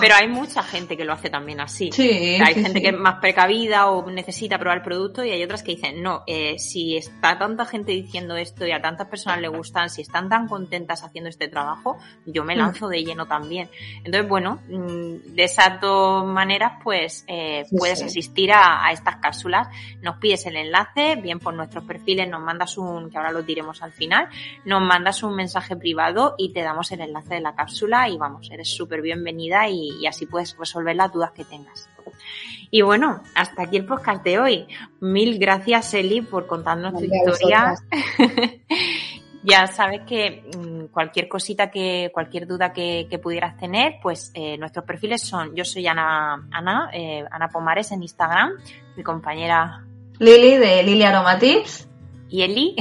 Speaker 2: pero hay mucha gente que lo hace también así. hay gente que es más precavida o necesita probar el producto y hay otras que dicen, no, eh, si está tanta gente diciendo esto y a tantas personas le gustan, si están tan contentas haciendo este trabajo, yo me mm. lanzo de lleno también. Entonces, bueno, mm, de esas dos maneras, pues eh, puedes asistir a, a, estas cápsulas. Nos pides el enlace, bien por nuestros perfiles, nos mandas un, que ahora lo diremos al final, nos mandas un mensaje privado y te damos el enlace de la cápsula y vamos, eres súper y, así puedes resolver las dudas que tengas. Y bueno, hasta aquí el podcast de hoy. Mil gracias, Eli, por contarnos tu historia. ya sabes que mm, cualquier cosita que, cualquier duda que, pudieras tener, pues eh, nuestros perfiles son, yo soy Ana, Ana, eh, Ana Pomares en Instagram, mi compañera
Speaker 1: Lili de Lili Aromatips
Speaker 2: y Eli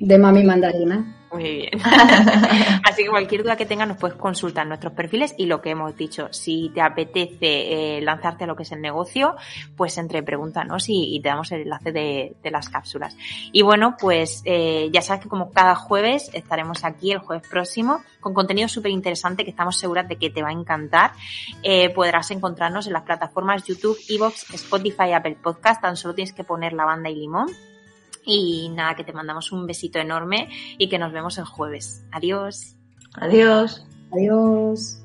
Speaker 3: de Mami Mandarina.
Speaker 2: Muy bien. Así que cualquier duda que tengas nos puedes consultar nuestros perfiles y lo que hemos dicho, si te apetece eh, lanzarte a lo que es el negocio, pues entre pregúntanos y, y te damos el enlace de, las cápsulas. Y bueno, pues eh, ya sabes que como cada jueves estaremos aquí el jueves próximo con contenido súper interesante que estamos seguras de que te va a encantar. Eh, podrás encontrarnos en las plataformas YouTube, Evox, Spotify, Apple Podcast. Tan solo tienes que poner la banda y limón y nada, que te mandamos un besito enorme y que nos vemos el jueves. Adiós.
Speaker 1: Adiós.
Speaker 3: Adiós.